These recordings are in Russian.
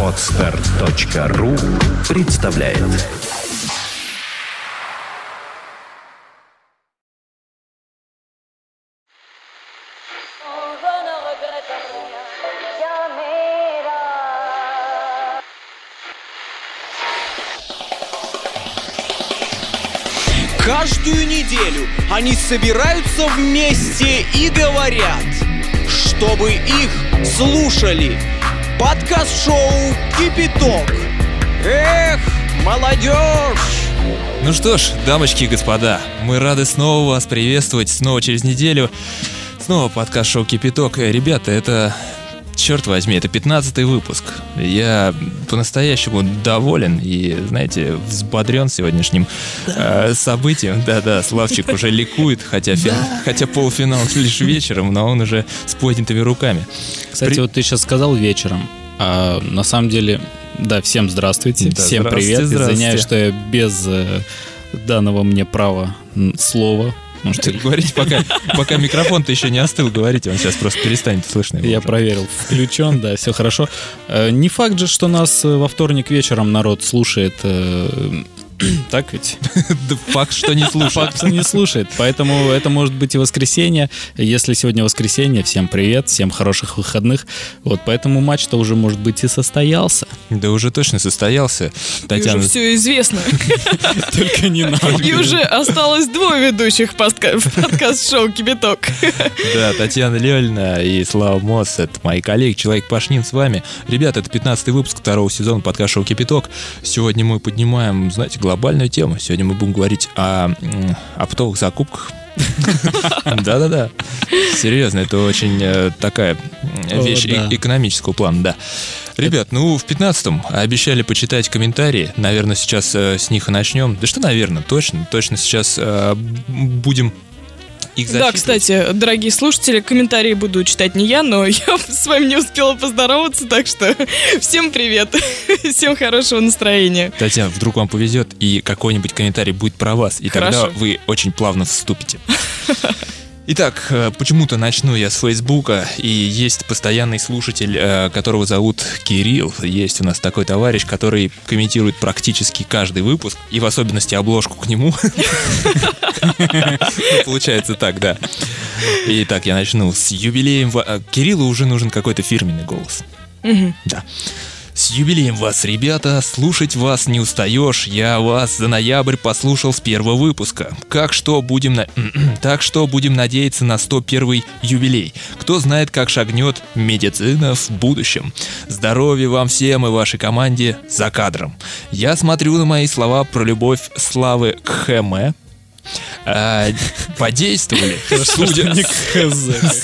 Отстар.ру представляет. Каждую неделю они собираются вместе и говорят, чтобы их слушали. Подкаст-шоу «Кипяток». Эх, молодежь! Ну что ж, дамочки и господа, мы рады снова вас приветствовать, снова через неделю. Снова подкаст-шоу «Кипяток». Э, Ребята, это, черт возьми, это 15 выпуск. Я по-настоящему доволен и, знаете, взбодрен сегодняшним э, событием. Да-да, Славчик уже ликует, хотя, фин- хотя полуфинал лишь вечером, но он уже с поднятыми руками. Кстати, При- вот ты сейчас сказал вечером, а на самом деле, да, всем здравствуйте, Да, всем здравствуйте, привет. здравствуйте. Извиняюсь, что я без э, данного мне права слова. Потому что Говорите, пока, пока микрофон-то еще не остыл, говорите, он сейчас просто перестанет слышно. я уже. проверил, включен, да, все хорошо. Э, Не факт же, что нас э, во вторник вечером народ слушает. Так ведь? Да факт, что не слушает. Факт, что не слушает. Поэтому это может быть и воскресенье. Если сегодня воскресенье, всем привет, всем хороших выходных. Вот, поэтому матч-то уже, может быть, и состоялся. Да уже точно состоялся. И Татьяна, уже все известно. Только не надо. И уже осталось двое ведущих в подкаст-шоу «Кибиток». да, Татьяна Лёльна и Слава Мосс, это мои коллеги, Человек Пашнин с вами. Ребята, это 15 выпуск второго сезона подкаста «Шоу Кипяток». Сегодня мы поднимаем, знаете, глобальную тему. Сегодня мы будем говорить о оптовых закупках. Да-да-да. Серьезно, это очень э, такая вещь экономического плана, да. Ребят, ну, в 15-м обещали почитать комментарии. Наверное, сейчас э, с них и начнем. Да что, наверное, точно, точно сейчас э, будем их Да, кстати, дорогие слушатели, комментарии буду читать не я, но я с вами не успела поздороваться, так что всем привет, всем хорошего настроения. Татьяна, вдруг вам повезет, и какой-нибудь комментарий будет про вас, и тогда Хорошо. вы очень плавно вступите. Итак, э, почему-то начну я с Фейсбука, и есть постоянный слушатель, э, которого зовут Кирилл. Есть у нас такой товарищ, который комментирует практически каждый выпуск, и в особенности обложку к нему. Ну, Получается так, да. Итак, я начну с юбилеем. э, Кириллу уже нужен какой-то фирменный голос. Да. С юбилеем вас, ребята! Слушать вас не устаешь. Я вас за ноябрь послушал с первого выпуска. Как что будем на... так что будем надеяться на 101 юбилей. Кто знает, как шагнет медицина в будущем. Здоровья вам всем и вашей команде за кадром. Я смотрю на мои слова про любовь славы к Хэме. А, подействовали. Судя,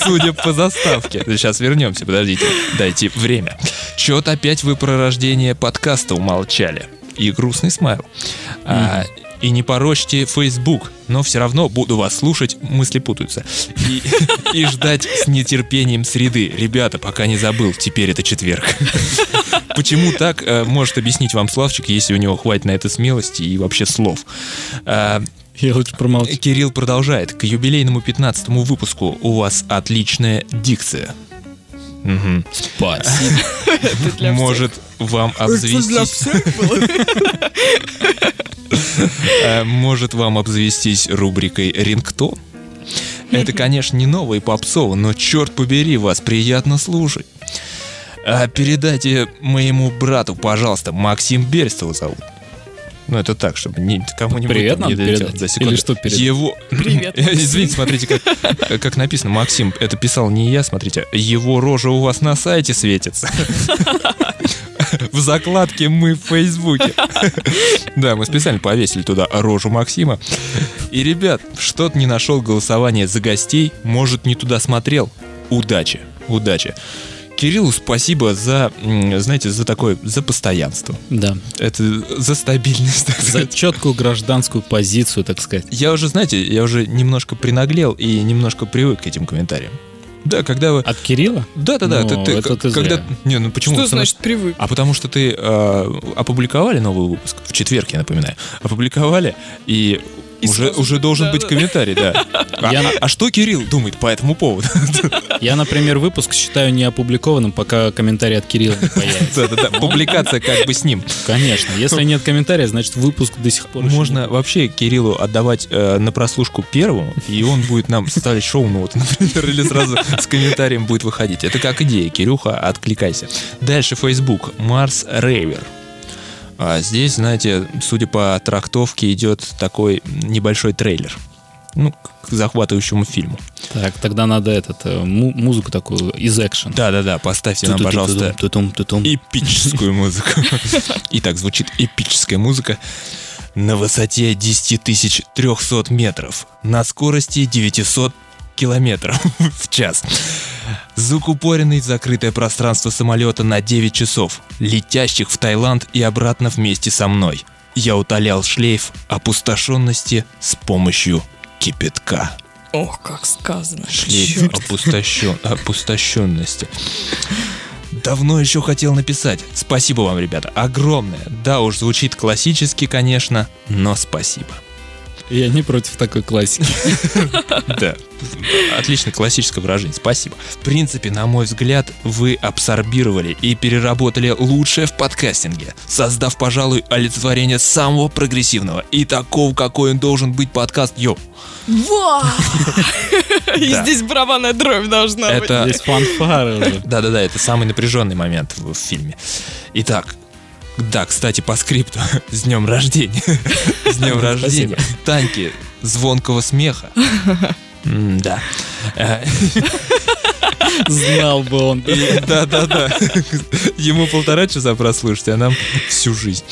Судя по заставке. Сейчас вернемся, подождите. Дайте время. Чё-то опять вы про рождение подкаста умолчали. И грустный смайл. А, и не порочьте Facebook, но все равно буду вас слушать, мысли путаются. И, и ждать с нетерпением среды. Ребята, пока не забыл, теперь это четверг. Почему так, э, может объяснить вам Славчик, если у него хватит на это смелости и вообще слов. Я лучше промолчу. Кирилл продолжает. К юбилейному 15 выпуску у вас отличная дикция. Мгм. Спасибо. Может вам обзавестись... Э, Может вам обзавестись рубрикой «Рингтон»? Это, конечно, не новый попсово, но черт побери, вас приятно слушать. А передайте моему брату, пожалуйста, Максим Берестова зовут. Ну, это так, чтобы ни, кому-нибудь Привет там не надо долетело. передать? За секунду. Или что передать? Его... Привет. Извините, смотрите, как, как написано. Максим, это писал не я, смотрите. Его рожа у вас на сайте светится. В закладке мы в Фейсбуке. Да, мы специально повесили туда рожу Максима. И, ребят, что-то не нашел голосование за гостей, может, не туда смотрел. Удачи, удачи. Кириллу спасибо за, знаете, за такое, за постоянство. Да. Это за стабильность, так За сказать. четкую гражданскую позицию, так сказать. Я уже, знаете, я уже немножко принаглел и немножко привык к этим комментариям. Да, когда вы... От Кирилла? Да-да-да, Ну, ты, ты- это ты когда... зря. Не, ну почему? Что Потому значит привык? А потому что ты э, опубликовали новый выпуск, в четверг, я напоминаю, опубликовали, и И Уже, сразу уже же, должен да, быть да. комментарий, да. А, Я- а- а что Кирилл думает по этому поводу? Я, например, выпуск считаю не опубликованным, пока комментарий от Кирилла не появится. Да-да-да, публикация как бы с ним. Конечно. Если нет комментария, значит выпуск до сих пор Можно вообще Кириллу отдавать э, на прослушку первому, и он будет нам ставить шоу-ноты, например, или сразу с комментарием будет выходить. Это как идея, Кирюха, откликайся. Дальше Facebook. Марс Рейвер. А здесь, знаете, судя по трактовке, идет такой небольшой трейлер. Ну, к захватывающему фильму. Так, тогда надо этот, э, му- музыку такую из экшен. Да-да-да, поставьте нам, пожалуйста, эпическую музыку. Итак, звучит эпическая музыка на высоте 10 300 метров, на скорости 900 километров в час. Закупоренный в закрытое пространство самолета на 9 часов, летящих в Таиланд и обратно вместе со мной. Я утолял шлейф опустошенности с помощью кипятка. Ох, как сказано. Шлейф опустощен... опустошенности. Давно еще хотел написать. Спасибо вам, ребята, огромное. Да уж, звучит классически, конечно, но спасибо. Я не против такой классики. Да, отлично классическое выражение, спасибо. В принципе, на мой взгляд, вы абсорбировали и переработали лучшее в подкастинге, создав, пожалуй, олицетворение самого прогрессивного и такого, какой он должен быть подкаст Йо. Ва! И здесь барабанная дробь должна быть. Это Здесь фанфары уже. Да-да-да, это самый напряженный момент в фильме. Итак, да, кстати, по скрипту. С днем рождения. С днем рождения. Таньки звонкого смеха. Да. Знал бы он. Да-да-да. Ему полтора часа прослушать, а нам всю жизнь.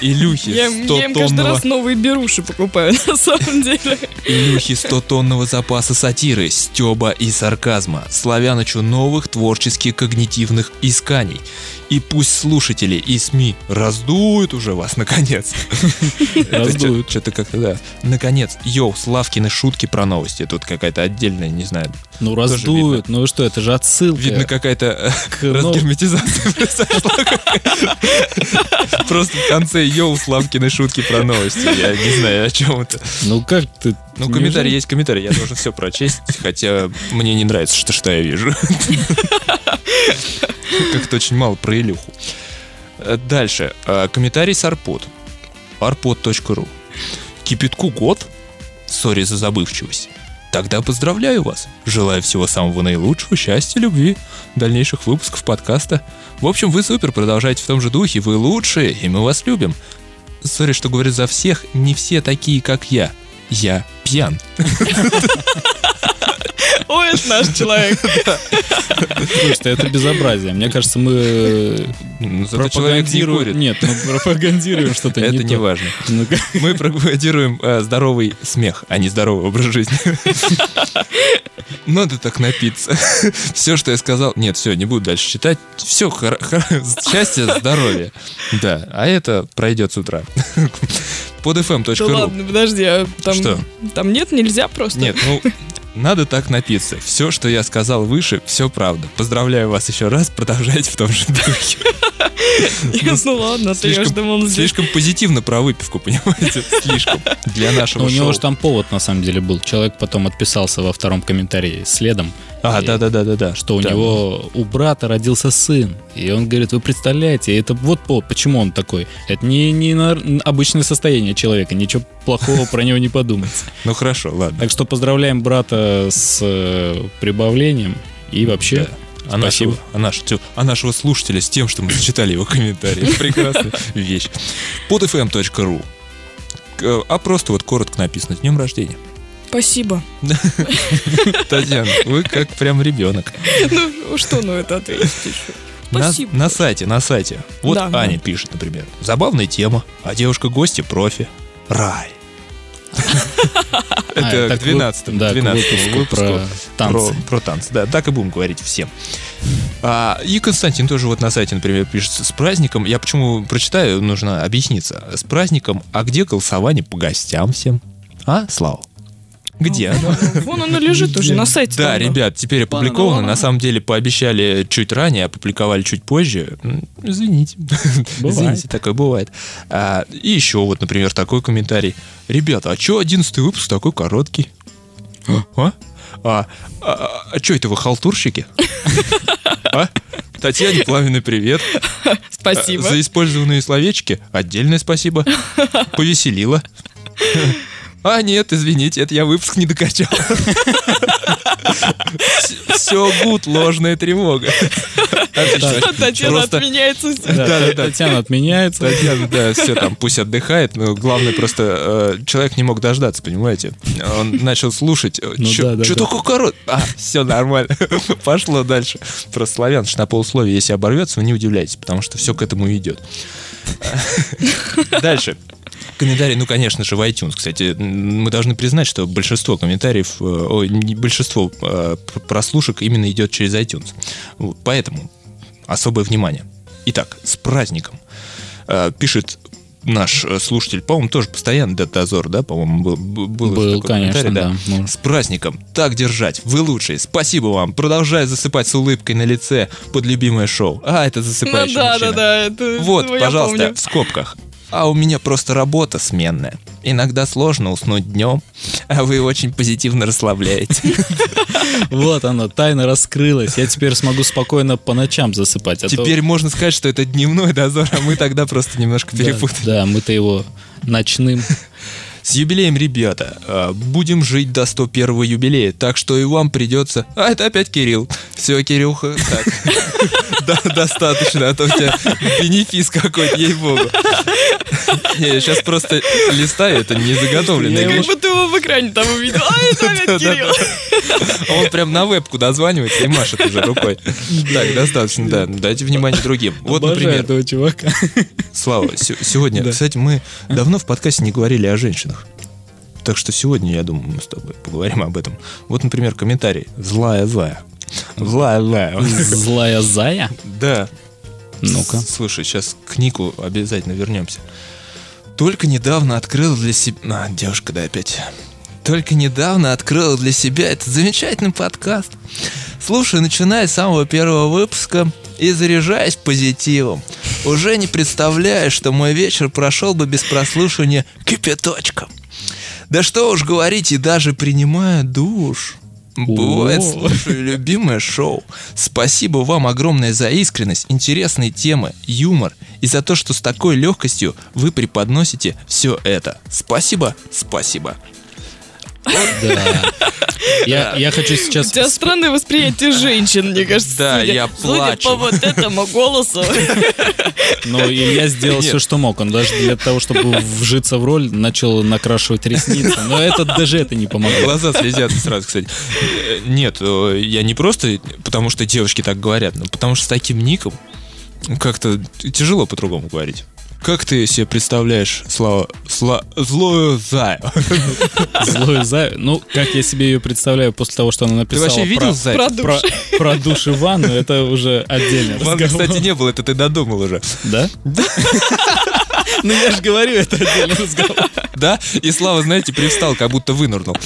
Илюхи Я, я им каждый 100-тонного раз новые беруши покупаю, на самом деле. Илюхи 100-тонного запаса сатиры, стеба и сарказма, Славянычу новых творческих когнитивных исканий. И пусть слушатели и СМИ раздуют уже вас, наконец. Раздуют. Что-то как-то, да. Наконец, йоу, Славкины шутки про новости. Тут какая-то отдельная, не знаю, Ну, раздуют. Ну что, это же отсылка. видно какая-то э, разгерметизация произошла. Просто в конце yo, Славкины шутки про новости. Я не знаю, о чем это. Ну как ты? Ну, комментарий есть комментарий, я должен все прочесть, хотя мне не нравится, что, что я вижу. Как-то очень мало про Илюху. Э, Дальше. Э, Комментарий с Арпод. arpod.ru Кипятку год? Sorry за забывчивость. Тогда поздравляю вас. Желаю всего самого наилучшего, счастья, любви, дальнейших выпусков подкаста. В общем, вы супер, продолжайте в том же духе, вы лучшие, и мы вас любим. Сори, что говорю за всех, не все такие, как я. Я пьян. Ой, это наш человек. Слушайте, это безобразие. Мне кажется, мы Ну, зато человек не пропагандируем... Нет, мы пропагандируем что-то Это не важно. Ну-ка. Мы пропагандируем э, здоровый смех, а не здоровый образ жизни. Надо так напиться. Все, что я сказал... Нет, все, не буду дальше читать. Все, счастье, здоровье. Да, а это пройдет с утра. Под Да fm.ru. ладно, подожди, а там, Что? там нет, нельзя просто? Нет, ну, надо так напиться. Все, что я сказал выше, все правда. Поздравляю вас еще раз, продолжайте в том же духе. Ну ладно, ты я думал здесь. слишком позитивно про выпивку, понимаете? Слишком. Для нашего Ну, у него же там повод на самом деле был. Человек потом отписался во втором комментарии следом, А, И- да-да-да-да-да. что у Да. него у брата родился сын. И он говорит, вы представляете, это вот почему он такой. Это не, не обычное состояние человека, ничего плохого про него не подумать. Ну хорошо, ладно. Так что поздравляем брата с э, прибавлением. И вообще, А нашего, а, наш- тю, а нашего слушателя с тем, что мы зачитали его комментарии. Прекрасная вещь. podfm.ru К- А просто вот коротко написано «С днем рождения». Спасибо. Татьяна, вы как прям ребенок. Ну что, ну это ответить еще. На, Спасибо. на сайте, на сайте. Вот Да, Аня да. пишет, например. Забавная тема, а девушка-гости профи. Рай. А, Это к 12 вы- да, к 12 выпуску про танцы. Про, про танцы, да, так и будем говорить всем. А, и Константин тоже вот на сайте, например, пишет с праздником. Я почему прочитаю, нужно объясниться. С праздником, а где голосование по гостям всем? А, Слава? Где оно? Вон оно лежит уже на сайте. Да, ребят, теперь опубликовано. На самом деле пообещали чуть ранее, опубликовали чуть позже. Извините. Бывает. Извините, такое бывает. А, и еще вот, например, такой комментарий. Ребята, а что одиннадцатый выпуск такой короткий? А? А, а, а что это вы халтурщики? А? Татьяне пламенный привет. Спасибо. За использованные словечки отдельное спасибо. Повеселило. А, нет, извините, это я выпуск не докачал. Все гуд, ложная тревога. Татьяна отменяется. Да. Татьяна отменяется. Татьяна, да, все там, пусть отдыхает, но главное просто э, человек не мог дождаться, понимаете? Он начал слушать, Ну да, да, что такое корот? А, все нормально, пошло дальше. Просто славян ж на полусловие, если оборвется, вы не удивляйтесь, потому что все к этому идет. Дальше. Комментарии, ну, конечно же, в iTunes. Кстати, мы должны признать, что большинство комментариев, э, не- большинство э, пр- прослушек именно идет через iTunes. Поэтому особое внимание. Итак, с праздником. Э, Пишет наш слушатель, по-моему, тоже постоянно Дед Дозор, да, по-моему, был, был, был конечно, да. Ну, С праздником! Так держать! Вы лучшие! Спасибо вам! Продолжай засыпать с улыбкой на лице под любимое шоу. А, это Ну засыпающий да, мужчина. да, да. это- Вот, ну, пожалуйста, помню. в скобках. А у меня просто работа сменная. Иногда сложно уснуть днем, а вы очень позитивно расслабляете. Вот оно, тайна раскрылась. Я теперь смогу спокойно по ночам засыпать. а Теперь можно сказать, что это дневной дозор, а мы тогда просто немножко перепутали. Да, мы-то его ночным. С юбилеем, ребята. А, Будем жить до 101 юбилея, так что и вам придется... А, это опять Кирилл. Все, Кирюха, так. Достаточно, а то у тебя бенефис какой-то, ей-богу. Не, я сейчас просто листаю, это не заготовленная Как будто его в экране там увидел. А, это опять Кирилл. А Он прям на вебку дозванивается и машет уже рукой. Так, достаточно, да. Дайте внимание другим. Вот, например, этого чувака. Слава, се- сегодня, кстати, мы давно в подкасте не говорили о женщинах. Так что сегодня, я думаю, мы с тобой поговорим об этом. Вот, например, комментарий. Злая зая. Злая зая. Злая зая? Да. Ну-ка. Слушай, сейчас к Нику обязательно вернемся. Только недавно открыл для себя... А, девушка, да, опять. Только недавно открыл для себя этот замечательный подкаст. Слушаю, начиная с самого первого выпуска и заряжаясь позитивом. Уже не представляю, что мой вечер прошел бы без прослушивания кипяточка. Да что уж говорить, и даже принимая душ. Бывает, слушаю любимое шоу. Спасибо вам огромное за искренность, интересные темы, юмор и за то, что с такой легкостью вы преподносите все это. Спасибо, спасибо. Да. Я, я хочу У сейчас... тебя странное восприятие женщин, мне кажется. Да, судя- я Судя плачу. по вот этому голосу. Но Илья сделал все, что мог. Он даже для того, чтобы вжиться в роль, начал накрашивать ресницы. Но это даже это не помогло. Глаза слезятся сразу, кстати. Нет, э, я не просто потому, что девушки так говорят, но потому что с таким ником как-то тяжело по-другому говорить. Как ты себе представляешь, Слава, сла, злую заю? Злой зая. Ну, как я себе ее представляю после того, что она Ты написала вообще видел про, зайца? Про душ. про, про душ и ванну, это уже отдельный Ладно, разговор. кстати, не было, это ты додумал уже. Да? Ну, я же говорю, это отдельный разговор. Да? И Слава, знаете, привстал, как будто вынырнул.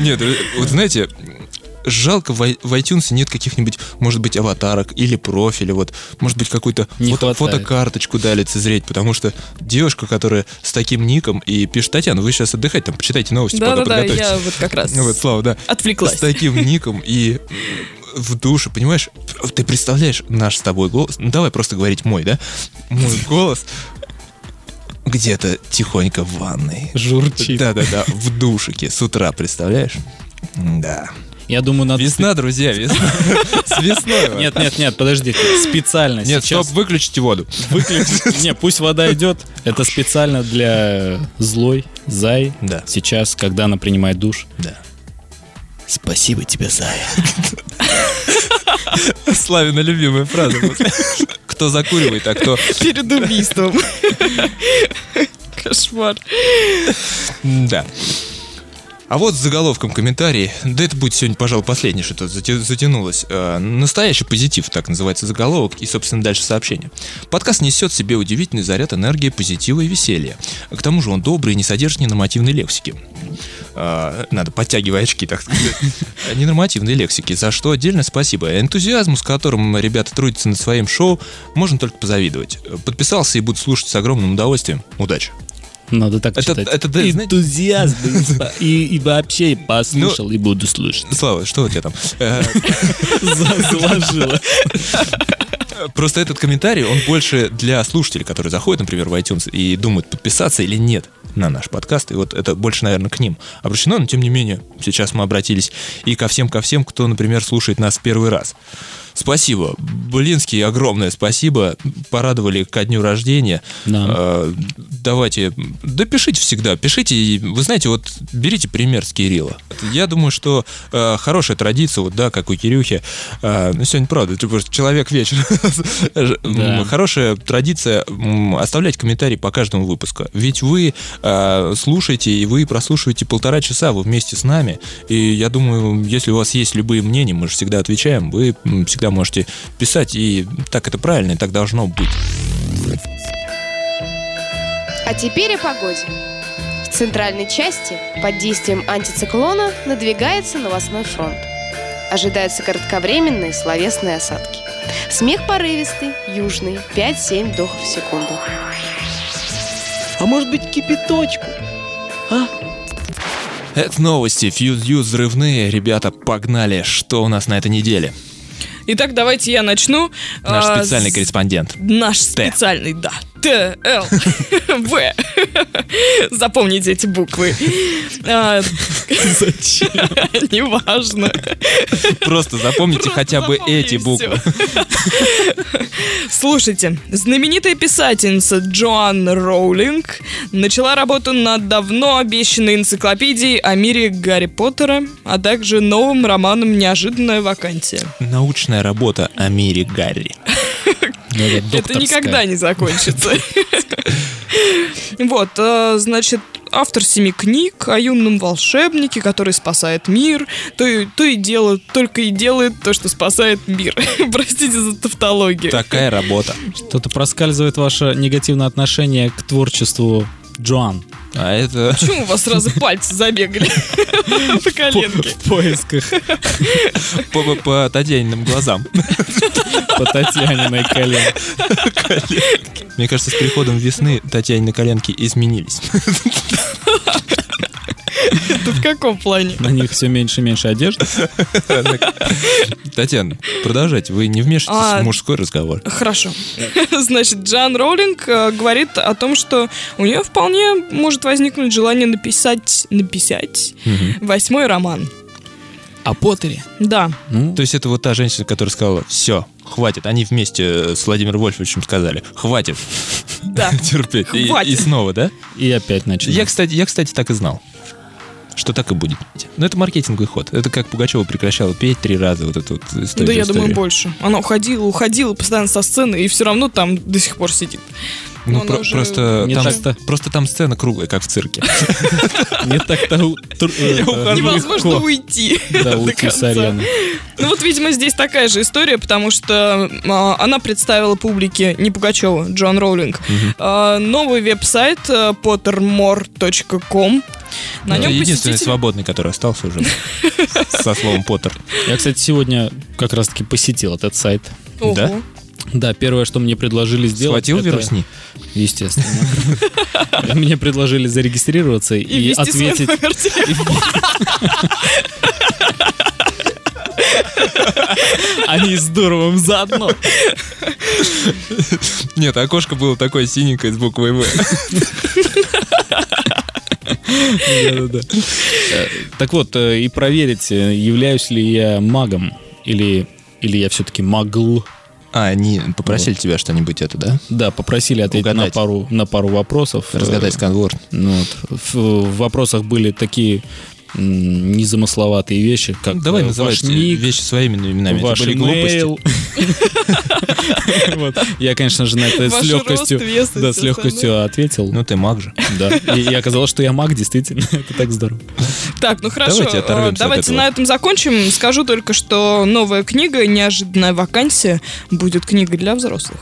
Нет, э, вот знаете, жалко в, iTunes нет каких-нибудь, может быть, аватарок или профиля, вот, может быть, какую-то фото- фотокарточку дали лицезреть, потому что девушка, которая с таким ником и пишет, Татьяна, вы сейчас отдыхайте, там, почитайте новости, пока Да-да-да, подготовьтесь». я вот как раз Вот, Слава, да. отвлеклась. С таким ником и в душе, понимаешь? Ты представляешь наш с тобой голос? Ну, давай просто говорить мой, да? Мой голос где-то тихонько в ванной. Журчит. Да-да-да, в душике с утра, представляешь? Да. Я думаю, надо... Весна, друзья, весна. С весной. Нет, нет, нет, подождите. Специально Нет, стоп, выключите воду. выключить. Не, пусть вода идет. Это специально для злой зай. Да. Сейчас, когда она принимает душ. Да. Спасибо тебе, зая. Славина любимая фраза. Кто закуривает, а кто... Перед убийством. Кошмар. Да. А вот с заголовком комментарий, да это будет сегодня, пожалуй, последнее, что-то зате- затянулось. Э, настоящий позитив, так называется заголовок, и, собственно, дальше сообщение. Подкаст несет в себе удивительный заряд энергии, позитива и веселья. К тому же он добрый и не содержит ненормативной лексики. Э, надо подтягивать очки, так сказать. Ненормативной лексики, за что отдельно спасибо. Энтузиазму, с которым ребята трудятся над своим шоу, можно только позавидовать. Подписался и буду слушать с огромным удовольствием. Удачи. Надо так Это- читать. это, знаете- Энтузиазм. И, и вообще послушал и буду слушать. Слава, что у тебя там? За- Заложила. Просто этот комментарий, он больше для слушателей, которые заходят, например, в iTunes и думают, подписаться или нет на наш подкаст. И вот это больше, наверное, к ним обращено, но тем не менее, сейчас мы обратились и ко всем, ко всем, кто, например, слушает нас первый раз. Спасибо. Блинский, огромное спасибо. Порадовали ко дню рождения. Да. Э, Давайте, да пишите всегда, пишите. Вы знаете, вот берите пример с Кирилла. Я думаю, что э, хорошая традиция, вот да, как у Кирюхи. э, ну, сегодня, правда, человек вечер. Да. Хорошая традиция оставлять комментарии по каждому выпуску. Ведь вы э, слушаете, и вы прослушиваете полтора часа, вы вместе с нами. И я думаю, если у вас есть любые мнения, мы же всегда отвечаем, вы м, всегда можете писать, и так это правильно, и так должно быть. А теперь о погоде. В центральной части под действием антициклона надвигается новостной фронт. Ожидаются кратковременные словесные осадки. Смех порывистый, южный, 5-7 вдохов в секунду. А может быть кипяточку? Это новости, фьюз взрывные. Ребята, погнали. Что у нас на этой неделе? Итак, давайте я начну. Наш А, специальный корреспондент. Наш специальный, да. Т, Л, В. Запомните эти буквы. Зачем? Неважно. Просто запомните хотя бы эти буквы. Слушайте, знаменитая писательница Джоан Роулинг начала работу над давно обещанной энциклопедией о мире Гарри Поттера, а также новым романом «Неожиданная вакансия». Научная работа о мире Гарри. Это никогда не закончится. Вот, э, значит, автор семи книг о юном волшебнике, который спасает мир, то и, то и делает, только и делает то, что спасает мир. Простите за тавтологию. Такая работа. Что-то проскальзывает ваше негативное отношение к творчеству Джоан. А это Почему у вас сразу пальцы забегали по коленке? В поисках по, Татьяниным глазам. по Татьяниной коленке. Мне кажется, с приходом весны Татьянины коленки изменились. Это в каком плане? На них все меньше и меньше одежды. Татьяна, продолжайте. Вы не вмешивайтесь А, в мужской разговор. Хорошо. Значит, Джан Роулинг э, говорит о том, что у нее вполне может возникнуть желание написать, написать восьмой роман. О Поттере. Да. Ну, То есть это вот та женщина, которая сказала, все, хватит. Они вместе с Владимиром Вольфовичем сказали, хватит Да. терпеть. И, Хватит. и снова, да? и опять начали. Я, кстати, я, кстати, так и знал. Что так и будет. Но это маркетинговый ход. Это как Пугачева прекращала петь три раза. Вот эту вот историю. Да, я думаю, историю. больше. Она уходила, уходила постоянно со сцены, и все равно там до сих пор сидит. Ну, про- уже просто, не там, так-то. просто там сцена круглая, как в цирке. Не так-то э, это, Невозможно уйти. Да, уйти с арены. Ну вот, видимо, здесь такая же история, потому что а, она представила публике, не Пугачева, Джон Роулинг, а, новый веб-сайт а, pottermore.com. На нем единственный посетители... свободный, который остался уже. Со словом Поттер. Я, кстати, сегодня как раз-таки посетил этот сайт. Да? Да, первое, что мне предложили сделать... Схватил это- вирусни? Естественно. Мне предложили зарегистрироваться И, ответить... Они с Дуровым заодно. Нет, окошко было такое синенькое с буквой В. Э, Так вот, э, и проверить, э, являюсь ли я магом или, или я все-таки магл. А, они попросили тебя что-нибудь это, да? Да, попросили ответить на Угадать. пару, на пару вопросов. Разгадать сканворд. Ну, вот. в, в вопросах были такие незамысловатые вещи, как Давай э, называть ник, вещи своими именами. Это ваш были глупости. имейл. Вот. Я, конечно же, на это с легкостью, да, с легкостью ответил. Ну ты маг же. Да. И, оказалось, что я маг, действительно. Это так здорово. Так, ну хорошо. Давайте э, на этом закончим. Скажу только, что новая книга «Неожиданная вакансия» будет книгой для взрослых.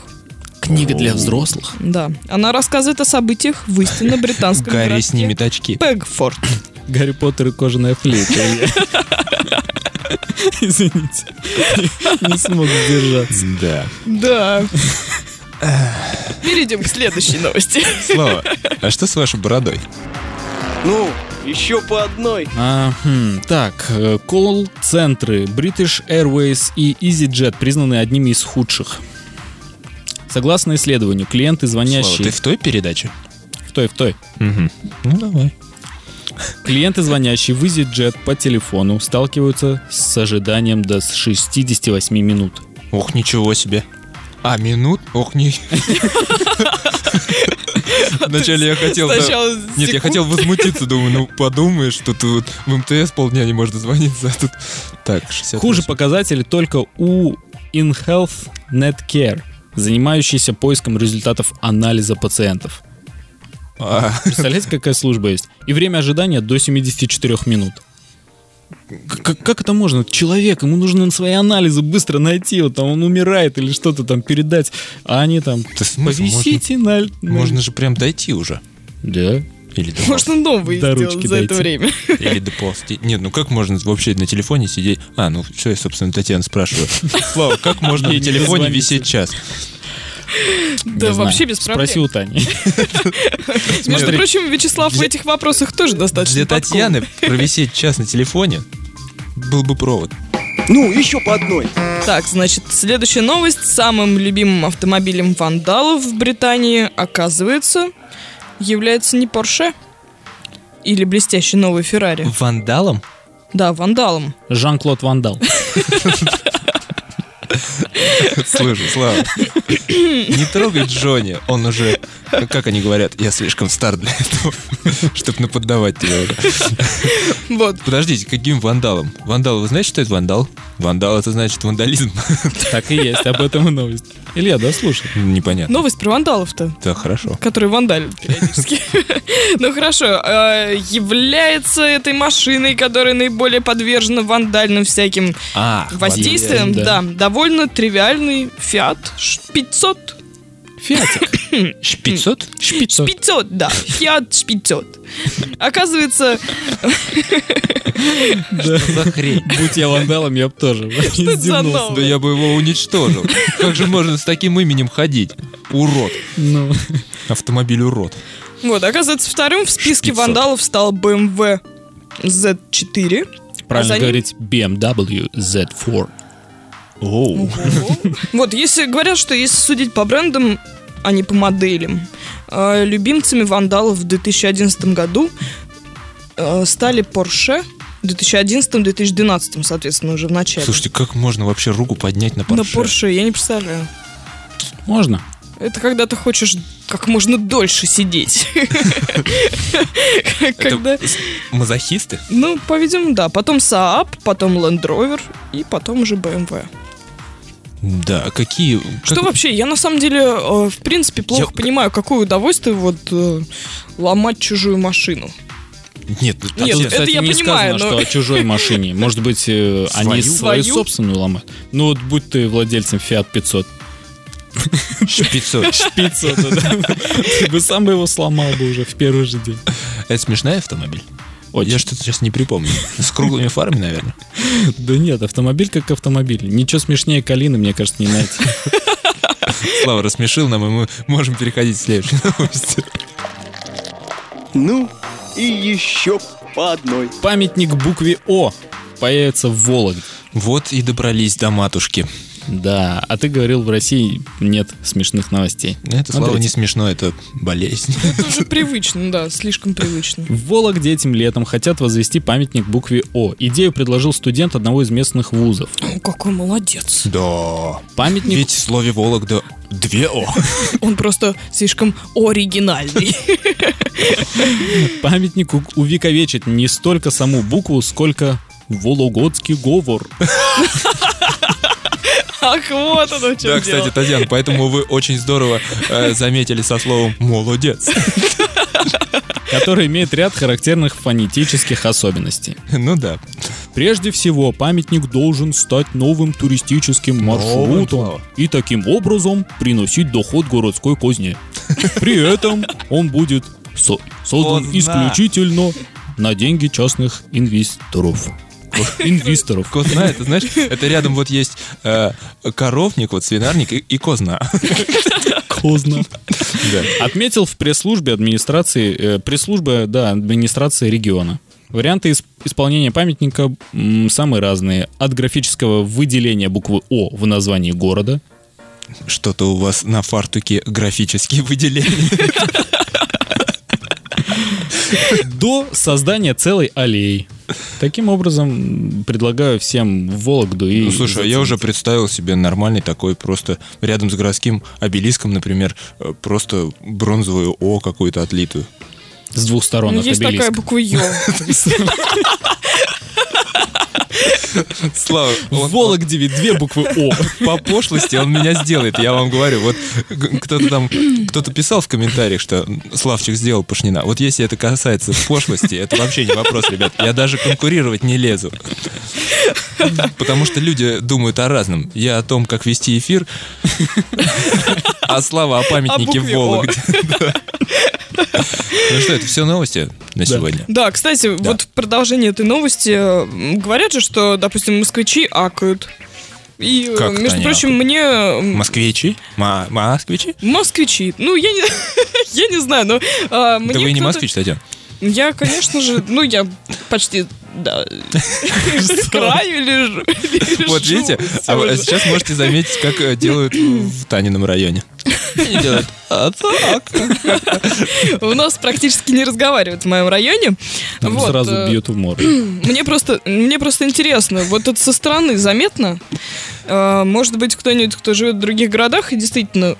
Книга для взрослых. Да. Она рассказывает о событиях в истинно британском Гарри городке снимет очки. Пегфорд. Гарри Поттер и кожаная флейта. Извините. Не смог сдержаться. Да. Да. Перейдем к следующей новости. Слава, а что с вашей бородой? Ну, еще по одной. А, хм, так, э, колл-центры British Airways и EasyJet признаны одними из худших. Согласно исследованию, клиенты, Слава, звонящие... ты в той передаче? В той, в той. Мгм. Ну давай. Клиенты, звонящие в EasyJet по телефону, сталкиваются с ожиданием до 68 минут. Ох, ничего себе. А, минут? Ох, не... Вначале я хотел... да, Нет, я хотел возмутиться, думаю, ну подумаешь, что тут в МТС полдня не может дозвониться, а тут... Так, 60. Хуже показатели только у InHealth Netcare, занимающийся поиском результатов анализа пациентов. Представляете, какая служба есть? И время ожидания до 74 минут. К- Как, это можно? Человек, ему нужно свои анализы быстро найти, вот там он умирает или что-то там передать, а они там Да смысл? повисите на... на- можно же прям дойти уже. Да. Или дополз- Можно новые До сделать ручки за это дойти. время. Или доползти. Нет, ну как можно вообще на телефоне сидеть? А, ну что я, собственно, Татьяна спрашиваю. Слава, как можно на не телефоне висеть час? Да, вообще без проблем. Спроси у Тани. Между прочим, Вячеслав в этих вопросах тоже достаточно Для. Татьяны провисеть час на телефоне был бы провод. Ну, еще по одной. Так, значит, следующая новость. Самым любимым автомобилем вандалов в Британии, оказывается, является не Porsche или блестящий новый Феррари. Вандалом? Да, вандалом. Жан-Клод Вандал. Слушай, Слава, не трогай Джонни, он уже, как они говорят, я слишком стар для этого, чтобы наподдавать тебя уже. Вот. Подождите, каким вандалом? Вандал, вы знаете, что это вандал? Вандал это значит вандализм. Так и есть, об этом и новость. Илья, да, слушай. Непонятно. Новость про вандалов-то. Да, хорошо. которые вандалят периодически. Ну хорошо, э, является этой машиной, которая наиболее подвержена вандальным всяким А, воздействиям, да. да, довольно тривиальный Fiat 500. Фиатик. 500? Шпицо. 500, да, Fiat 500. Оказывается, За хрень. Будь я вандалом, я бы тоже новость? Да я бы его уничтожил. Как же можно с таким именем ходить? Урод. Ну, Автомобиль урод. вот, оказывается, вторым в списке 500. вандалов стал BMW Z4. правильно за ним- говорить BMW Z4. Оу. Вот, если говорят, что если судить по брендам, а не по моделям, э, любимцами вандалов в 2011 году э, стали Porsche. В 2011-2012, соответственно, уже в начале. Слушайте, как можно вообще руку поднять на На Porsche? Porsche, я не представляю. Можно? Это когда ты хочешь как можно дольше сидеть. Когда, мазохисты? ну, по-видимому, да. Потом Saab, потом Land Rover и потом уже BMW. Да, какие... Что как- вообще, я на самом деле, э, в принципе, плохо Я- понимаю, какое удовольствие вот э, ломать чужую машину. Нет, Нет, Тут, это кстати, я не понимаю, сказано, но- что о чужой машине. Может быть, э, они Свою? свою Свою? собственную ломают. Ну вот будь ты владельцем Fiat 500. 500. 500, да. Ты бы сам его сломал бы уже в первый же день. Это смешной автомобиль? Очень. Я что-то сейчас не припомню. С круглыми фарами, наверное. Да нет, автомобиль как автомобиль. Ничего смешнее Калины, мне кажется, не найти. Слава рассмешил нам, и мы можем переходить к следующей новости. Ну, и еще по одной. Памятник букве О появится в Вологде. Вот и добрались до матушки. Да, а ты говорил, в России нет смешных новостей. Это, Слава, Смотрите. не смешно, это болезнь. Это уже привычно, да, слишком привычно. В Вологде этим летом хотят возвести памятник букве О. Идею предложил студент одного из местных вузов. О, какой молодец. Да. Памятник Ведь в слове Вологда две О. Он просто слишком оригинальный. Памятник увековечит не столько саму букву, сколько Вологодский говор. Ах, вот оно чем Да, кстати, Татьяна, поэтому вы очень здорово э, заметили со словом «молодец». который имеет ряд характерных фонетических особенностей. Ну да. Прежде всего, памятник должен стать новым туристическим маршрутом и таким образом приносить доход городской казне. При этом он будет со- создан исключительно на деньги частных инвесторов. Инвесторов. Козна, это знаешь, это рядом вот есть э, коровник, вот свинарник и, и козна. Козна. Отметил в пресс-службе администрации, э, пресс-служба, да, администрации региона. Варианты ис- исполнения памятника м, самые разные. От графического выделения буквы О в названии города, Что-то у вас на фартуке графические выделения. до создания целой аллеи. Таким образом, предлагаю всем в Вологду и... Ну, слушай, а я уже представил себе нормальный такой просто рядом с городским обелиском, например, э, просто бронзовую О какую-то отлитую. С двух сторон Ну, от есть обелиска. такая буква Ё. Слава, он- Вологде ведь две буквы О. по пошлости он меня сделает, я вам говорю. Вот кто-то там, кто-то писал в комментариях, что Славчик сделал Пашнина. Вот если это касается пошлости, это вообще не вопрос, ребят. Я даже конкурировать не лезу. Потому что люди думают о разном. Я о том, как вести эфир, а Слава о памятнике в. Вологде. Ну что, это все новости на сегодня. Да, кстати, вот в продолжение этой новости говорят же, что, допустим, москвичи акают. И, э, Как между они прочим, акают? мне Москвичи? Ма- Москвичи? москвичи, ну, я не, я не знаю, но а, мне Да вы не москвич, Татьяна. Я, конечно же, ну, я почти, да, краю лежу. Вот видите, а сейчас можете заметить, как э, делают в Танином районе. Делают «А так». У нас практически не разговаривают в моем районе. Там Вот, сразу э, бьют в морду. Мне просто, мне просто интересно, вот это со стороны заметно? Э, Может быть, кто-нибудь, кто живет в других городах и действительно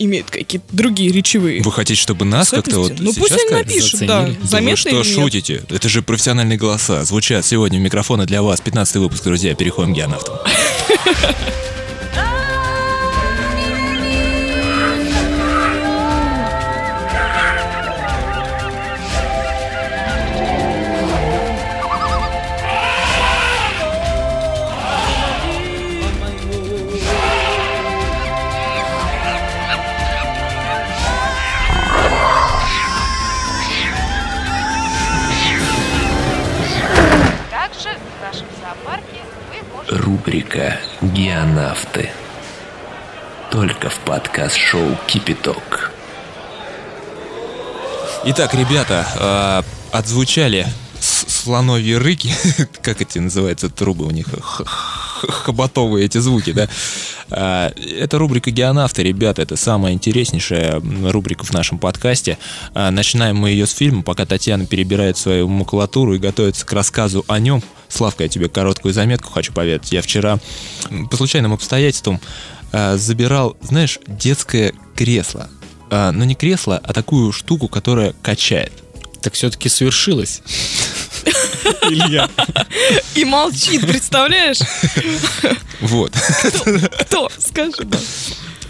имеет какие-то другие речевые Вы хотите, чтобы нас как-то вот? Ну пусть они напишут, да, заметно что шутите? Это же профессиональные голоса. Звучат сегодня у микрофона для вас. 15 выпуск, друзья. Переходим к геонавтам. Рубрика «Геонавты». Только в подкаст-шоу «Кипяток». Итак, ребята, а, отзвучали слоновьи рыки, как эти называются трубы у них, хоботовые эти звуки, да. А, Это рубрика «Геонавты», ребята, это самая интереснейшая рубрика в нашем подкасте. А, Начинаем мы ее с фильма, пока Татьяна перебирает свою макулатуру и готовится к рассказу о нем. Славка, я тебе короткую заметку хочу поведать. Я вчера по случайным обстоятельствам а, забирал, знаешь, детское кресло. Но не кресло, а такую штуку, которая качает. Так все-таки свершилось. Илья. И молчит, представляешь? Вот. Кто? Скажи, да.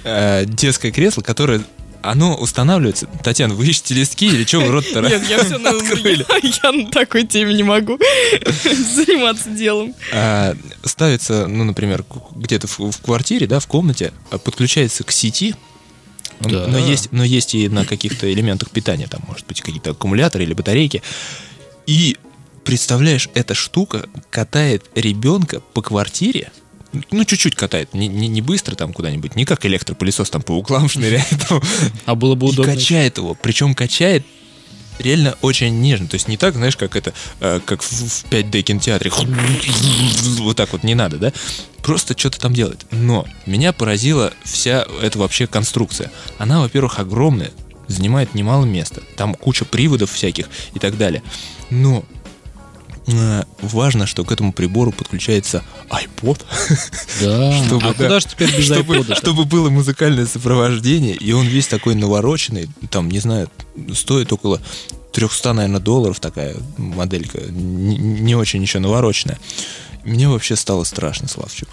Э, Детское кресло, которое... Оно устанавливается... Татьяна, вы ищете листки или что вы рот-то Нет, я все на... открыли? Я, я на такой теме не могу заниматься делом. А, ставится, ну, например, где-то в, в квартире, да, в комнате, а, подключается к сети, Да. но, есть, но есть и на каких-то элементах питания, там, может быть, какие-то аккумуляторы или батарейки. И, представляешь, эта штука катает ребенка по квартире, ну, чуть-чуть катает, не, не, не быстро там куда-нибудь, не как электропылесос там по углам шныряет, там, А было бы и удобно. качает его. Причем качает реально очень нежно. То есть не так, знаешь, как это, э, как в, в 5D кинотеатре. Вот так вот не надо, да? Просто что-то там делает. Но меня поразила вся эта вообще конструкция. Она, во-первых, огромная, занимает немало места. Там куча приводов всяких и так далее. Но важно, что к этому прибору подключается iPod, Да. Чтобы, а да, куда же теперь без чтобы, iPod? чтобы было музыкальное сопровождение, и он весь такой навороченный, там, не знаю, стоит около 300, наверное, долларов такая моделька, не, не очень еще навороченная. Мне вообще стало страшно, Славчик.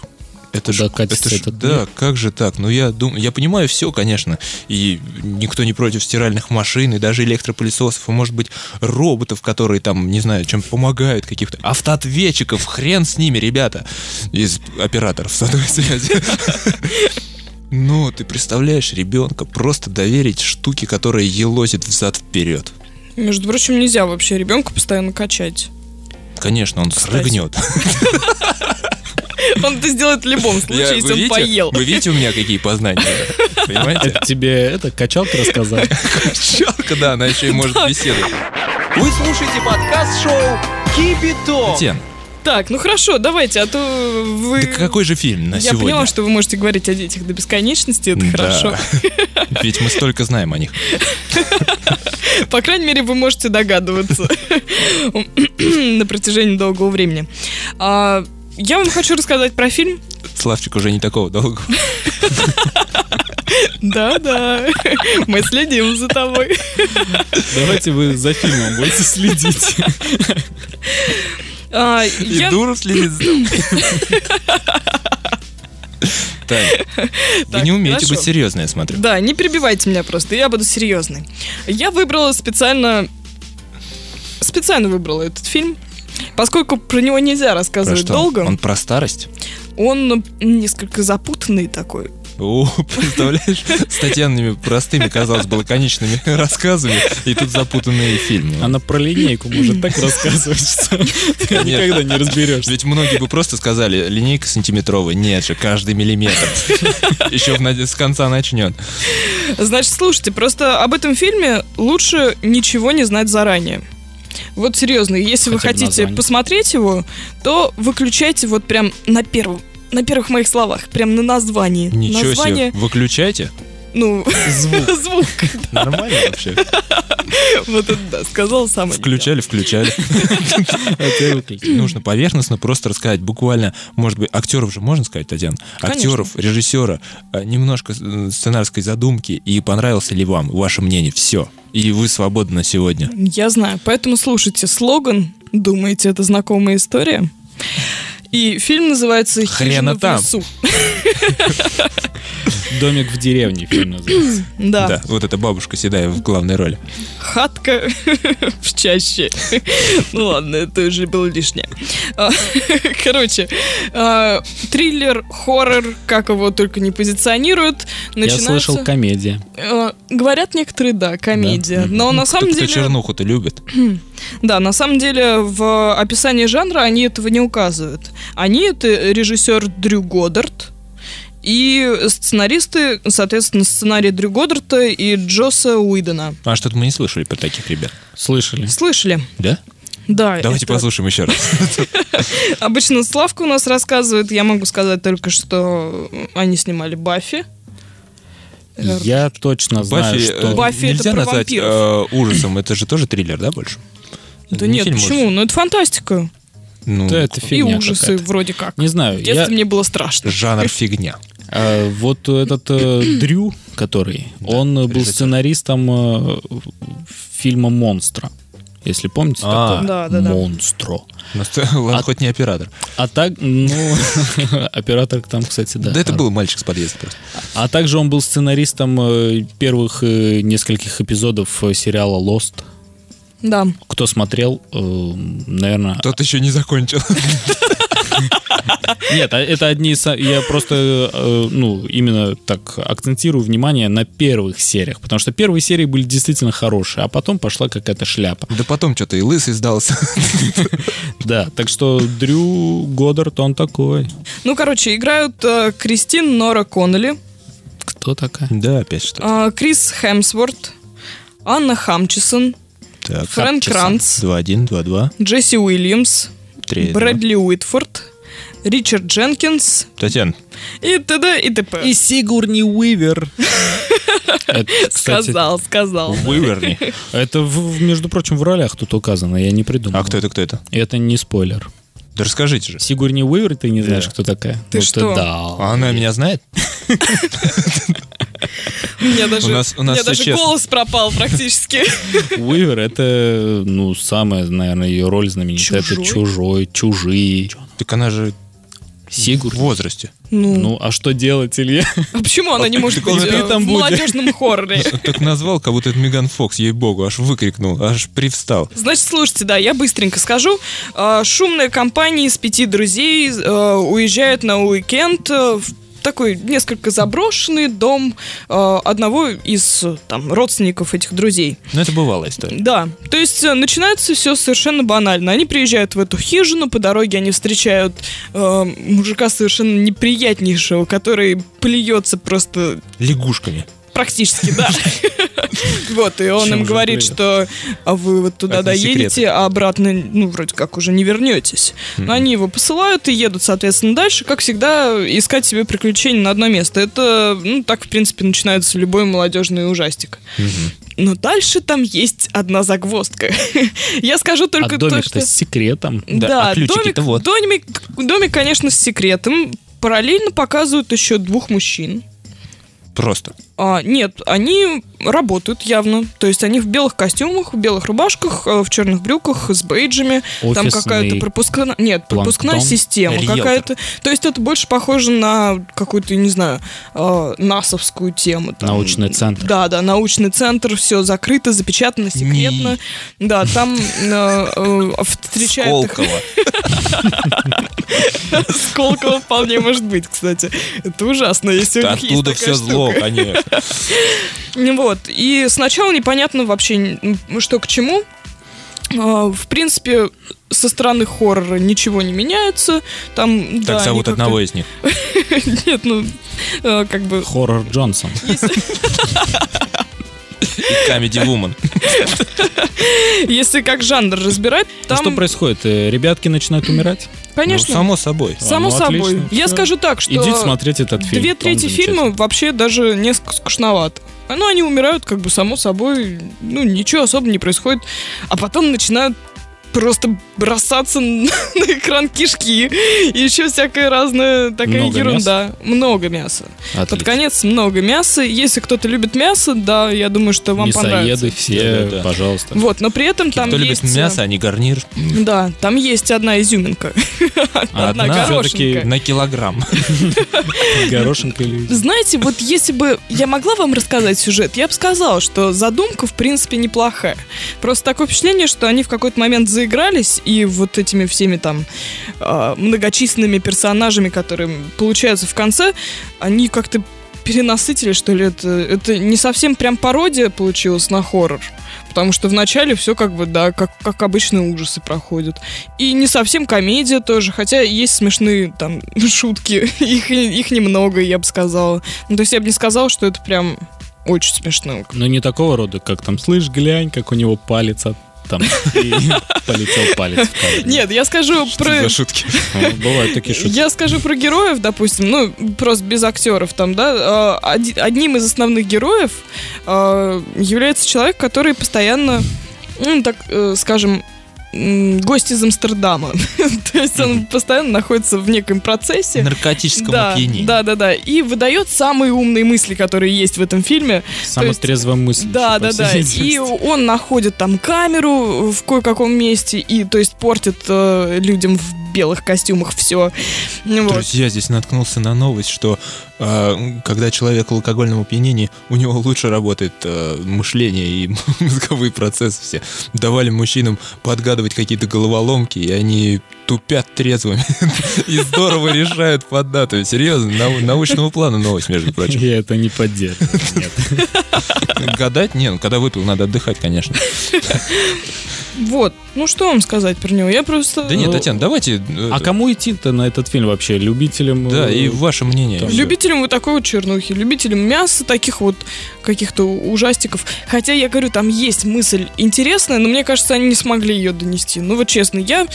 Это Куда ж, катится это ж- этот да, как же так? Ну, я думаю, я понимаю все, конечно, и никто не против стиральных машин, и даже электропылесосов, и, может быть, роботов, которые там, не знаю, чем помогают, каких-то автоответчиков, хрен с ними, ребята, из операторов сотовой связи. Ну, ты представляешь, ребенка просто доверить штуке, которая елозит взад-вперед. Между прочим, нельзя вообще ребенка постоянно качать. Конечно, он Кстати. срыгнет. Он это сделает в любом Я- случае, если он поел. Вы видите у меня какие познания? Понимаете? Тебе это качалка рассказала? Щелка, да, она еще и может беседовать. Вы слушаете подкаст-шоу Кипяток. Тен, Так, ну хорошо, давайте, а то вы... да какой же фильм на Я сегодня? поняла, что вы можете говорить о детях до бесконечности, это Да. хорошо. Ведь мы столько знаем о них. По крайней мере, вы можете догадываться на протяжении долгого времени. Я вам хочу рассказать про фильм. Славчик уже не такого долго. Да-да, мы следим за тобой. Давайте вы за фильмом будете следить. А, И я- Дуров следит за. Так, вы Так, не умеете хорошо. быть серьезной, я смотрю. Да, не перебивайте меня просто, я буду серьезной. Я выбрала специально... Специально выбрала этот фильм, поскольку про него нельзя Про рассказывать что? долго. Он про старость? Он несколько запутанный такой. О, представляешь, с Татьянными простыми, казалось бы, лаконичными рассказами, и тут запутанные фильмы. Она про линейку может так рассказывать, что ты никогда не разберешься. Ведь многие бы просто сказали, линейка сантиметровая. Нет же, каждый миллиметр. Еще с конца начнет. Значит, слушайте, просто об этом фильме лучше ничего не знать заранее. Вот серьезно, если вы Хотя бы хотите название. посмотреть его, то выключайте вот прям на первом, на первых моих словах, прям на названии. Ничего Название, себе, выключайте. ну, Звук. звук. Нормально вообще. Вот это да, сказал сам. Включали, включали. Нужно поверхностно просто рассказать. Буквально, может быть, актеров же можно сказать, Татьяна? Актеров, режиссера, э, немножко э, сценарской задумки. И понравился ли вам ваше мнение? Все. И вы свободны сегодня. Я знаю, поэтому слушайте слоган. Думаете, это знакомая история? И фильм называется Хрена «Хижина в там». лесу». Домик в деревне фильм называется. Да. Да, вот эта бабушка седая в главной роли. Хатка в чаще. Ну ладно, это уже было лишнее. А, Короче, а, триллер, хоррор, как его только не позиционируют, Я слышал комедия. А, Говорят некоторые, да, комедия. Но на самом Кто деле... чернуху-то любит. Да, на самом деле в описании жанра они этого не указывают. Они это режиссер Дрю Годдард и сценаристы, соответственно, сценарий Дрю Годдарда и Джоса Уидона. А что-то мы не слышали про таких ребят. Слышали? Слышали? Да? Да. Давайте это- послушаем еще раз. Обычно Славка у нас рассказывает. Я могу сказать только, что они снимали Баффи. Я точно знаю, Баффи, что... э, Баффи это нельзя про назвать э, ужасом. Это же тоже триллер, да, больше? Да Не нет, фильм почему? ужасов. Ну это фантастика. Ну, Да, это И фигня ужасы какая-то. вроде как. Не знаю, В детстве я... мне было страшно. жанр фигня. А, вот этот э, Дрю, который, он э, был режиссер. сценаристом э, фильма «Монстра». Если помните А, такое? Да, да, да. «Монстро». Ну, Ладно, хоть не оператор. А так, ну, оператор там, кстати, да. Да это был мальчик с подъезда просто. А также он был сценаристом э, первых э, нескольких эпизодов э, сериала «Lost». Да. Кто смотрел, наверное... Тот еще не закончил. Нет, а это одни из... Я просто, э, ну, именно так акцентирую внимание на первых сериях, потому что первые серии были действительно хорошие, а потом пошла какая-то шляпа. Да потом что-то и лысый сдался. Да, так что Дрю Годдард, он такой. Ну, короче, играют э, Кристин Нора Коннелли, Кто такая? Да, опять что-то. э, Крис Хемсворт, Анна Хамчисон, Так, Фрэнк. Кранц. 2-1, 2-2, Джесси Уильямс, 3 Брэдли Уитфорд, Ричард Дженкинс Татьяна, и т.д. и т.п. Сигурни Уивер. Это, кстати, Сказал, сказал. Выверни. Это, между прочим, в ролях тут указано, я не придумал. А кто это, кто это? Это не спойлер. Да расскажите же. Сигурни Уивер, ты не знаешь, Да. кто такая? Ты Вот что? да. А она меня знает? У меня даже, У нас- у у нас меня всё даже голос пропал практически. Уивер это, ну, самая, наверное, ее роль знаменитая. Это Чужой? чужой, чужие. Так она же в Сигурни. возрасте. Ну, Ну, а что делать, Илья? а почему она не может быть э, там в молодежном хорроре? Так назвал, как будто это Меган Фокс, ей-богу, аж выкрикнул, аж привстал. Значит, слушайте, да, я быстренько скажу. А, Шумная компания из пяти друзей э, уезжает на уикенд э, в такой несколько заброшенный дом э, одного из там родственников этих друзей. Ну, это бывалая история. Да, то есть э, начинается все совершенно банально. Они приезжают в эту хижину, по дороге они встречают э, мужика совершенно неприятнейшего, который плюется просто Лягушками. Практически, да. Вот, и он им говорит, что а вы вот туда доедете, а обратно, ну, вроде как уже не вернетесь. Но они его посылают и едут, соответственно, дальше, как всегда, искать себе приключения на одно место. Это, ну, так, в принципе, начинается любой молодежный ужастик. Но дальше там есть одна загвоздка. Я скажу только а то, домик-то что... с секретом. Да, Да, а домик, вот. домик, домик, конечно, с секретом. Параллельно показывают еще двух мужчин. Просто. А, нет, они работают явно. То есть они в белых костюмах, в белых рубашках, э, в черных брюках, с бейджами. Там Офисный какая-то пропускная... Нет, пропускная планктон. система Риэлтор. какая-то. То есть это больше похоже на какую-то, не знаю, э, насовскую тему. там. Научный центр. Да, да, научный центр, все закрыто, запечатано, секретно. Да, там э, э, встречают Сколково. Сколково вполне может быть, кстати. Это ужасно, если у них есть Оттуда все зло, конечно. Вот. И сначала непонятно вообще, что к чему. А, В принципе, со стороны хоррора ничего не меняется. Там, да, Так зовут они одного из них. Нет, ну, э, как бы... Хоррор Джонсон. Comedy Woman. Если как жанр разбирать, А там, Что происходит? Э, Ребятки начинают умирать? конечно, Ну, само собой. само А, ну, собой. отлично, Я всё. скажу так, что... Идите смотреть этот фильм. Две трети фильма вообще даже несколько скучновато. Ну, они умирают, как бы, само собой, ну, ничего особо не происходит. А потом начинают просто бросаться на экран кишки и еще всякая разная такая Много ерунда. Много мяса. Под Отлично. конец много мяса. Если кто-то любит мясо, да, я думаю, что вам понравится. Мясоеды все, Да-да-да. пожалуйста. Вот, но при этом там Кто есть... любит мясо, а не гарнир, Да, там есть одна изюминка. Одна одна горошинка. на килограмм. Горошинка или... Знаете, вот если бы я могла вам рассказать сюжет, я бы сказала, что задумка, в принципе, неплохая. Просто такое впечатление, что они в какой-то момент заигрались, и вот этими всеми там а, многочисленными персонажами, которые получаются в конце, они как-то перенасытили, что ли, это, это не совсем прям пародия получилась на хоррор. Потому что вначале все как бы, да, как, как обычно ужасы проходят. И не совсем комедия тоже, хотя есть смешные там шутки. Их, их немного, я бы сказала. Ну, то есть я бы не сказала, что это прям очень смешно. Но не такого рода, как там, слышь, глянь, как у него палец от... Там, и полетел палец в. Нет, я скажу про... За шутки. Ну, Бывают такие шутки. Я скажу про героев, допустим, ну, просто без актеров там, да. а, Одним из основных героев а, является человек, который постоянно, ну, так э, скажем, гость из Амстердама. То есть он постоянно находится в неком процессе. Наркотическом Да, опьянении. да, да, да. И выдает самые умные мысли, которые есть в этом фильме. Самая есть- трезвая мысль. Да, да, да. И он находит там камеру в кое-каком месте и, то есть, портит э, людям в белых костюмах все. Вот. Друзья, здесь наткнулся на новость, что когда человек в алкогольном опьянении, у него лучше работает э, мышление и мозговые процессы все. Давали мужчинам подгадывать какие-то головоломки, и они тупят трезвыми и здорово решают под дату. Серьезно, нау- научного плана новость, между прочим. Я это не поддерживаю. Нет. Гадать? Не, ну когда выпил, надо отдыхать, конечно. Вот. Ну, что вам сказать про него? Я просто... Да нет, Татьяна, давайте... э, А кому идти-то на этот фильм вообще? Любителям? Да, э, и ваше мнение. Там- Любителям вот такой вот чернухи, любителям мяса, таких вот каких-то ужастиков. Хотя, я говорю, там есть мысль интересная, но мне кажется, они не смогли ее донести. Ну вот честно, я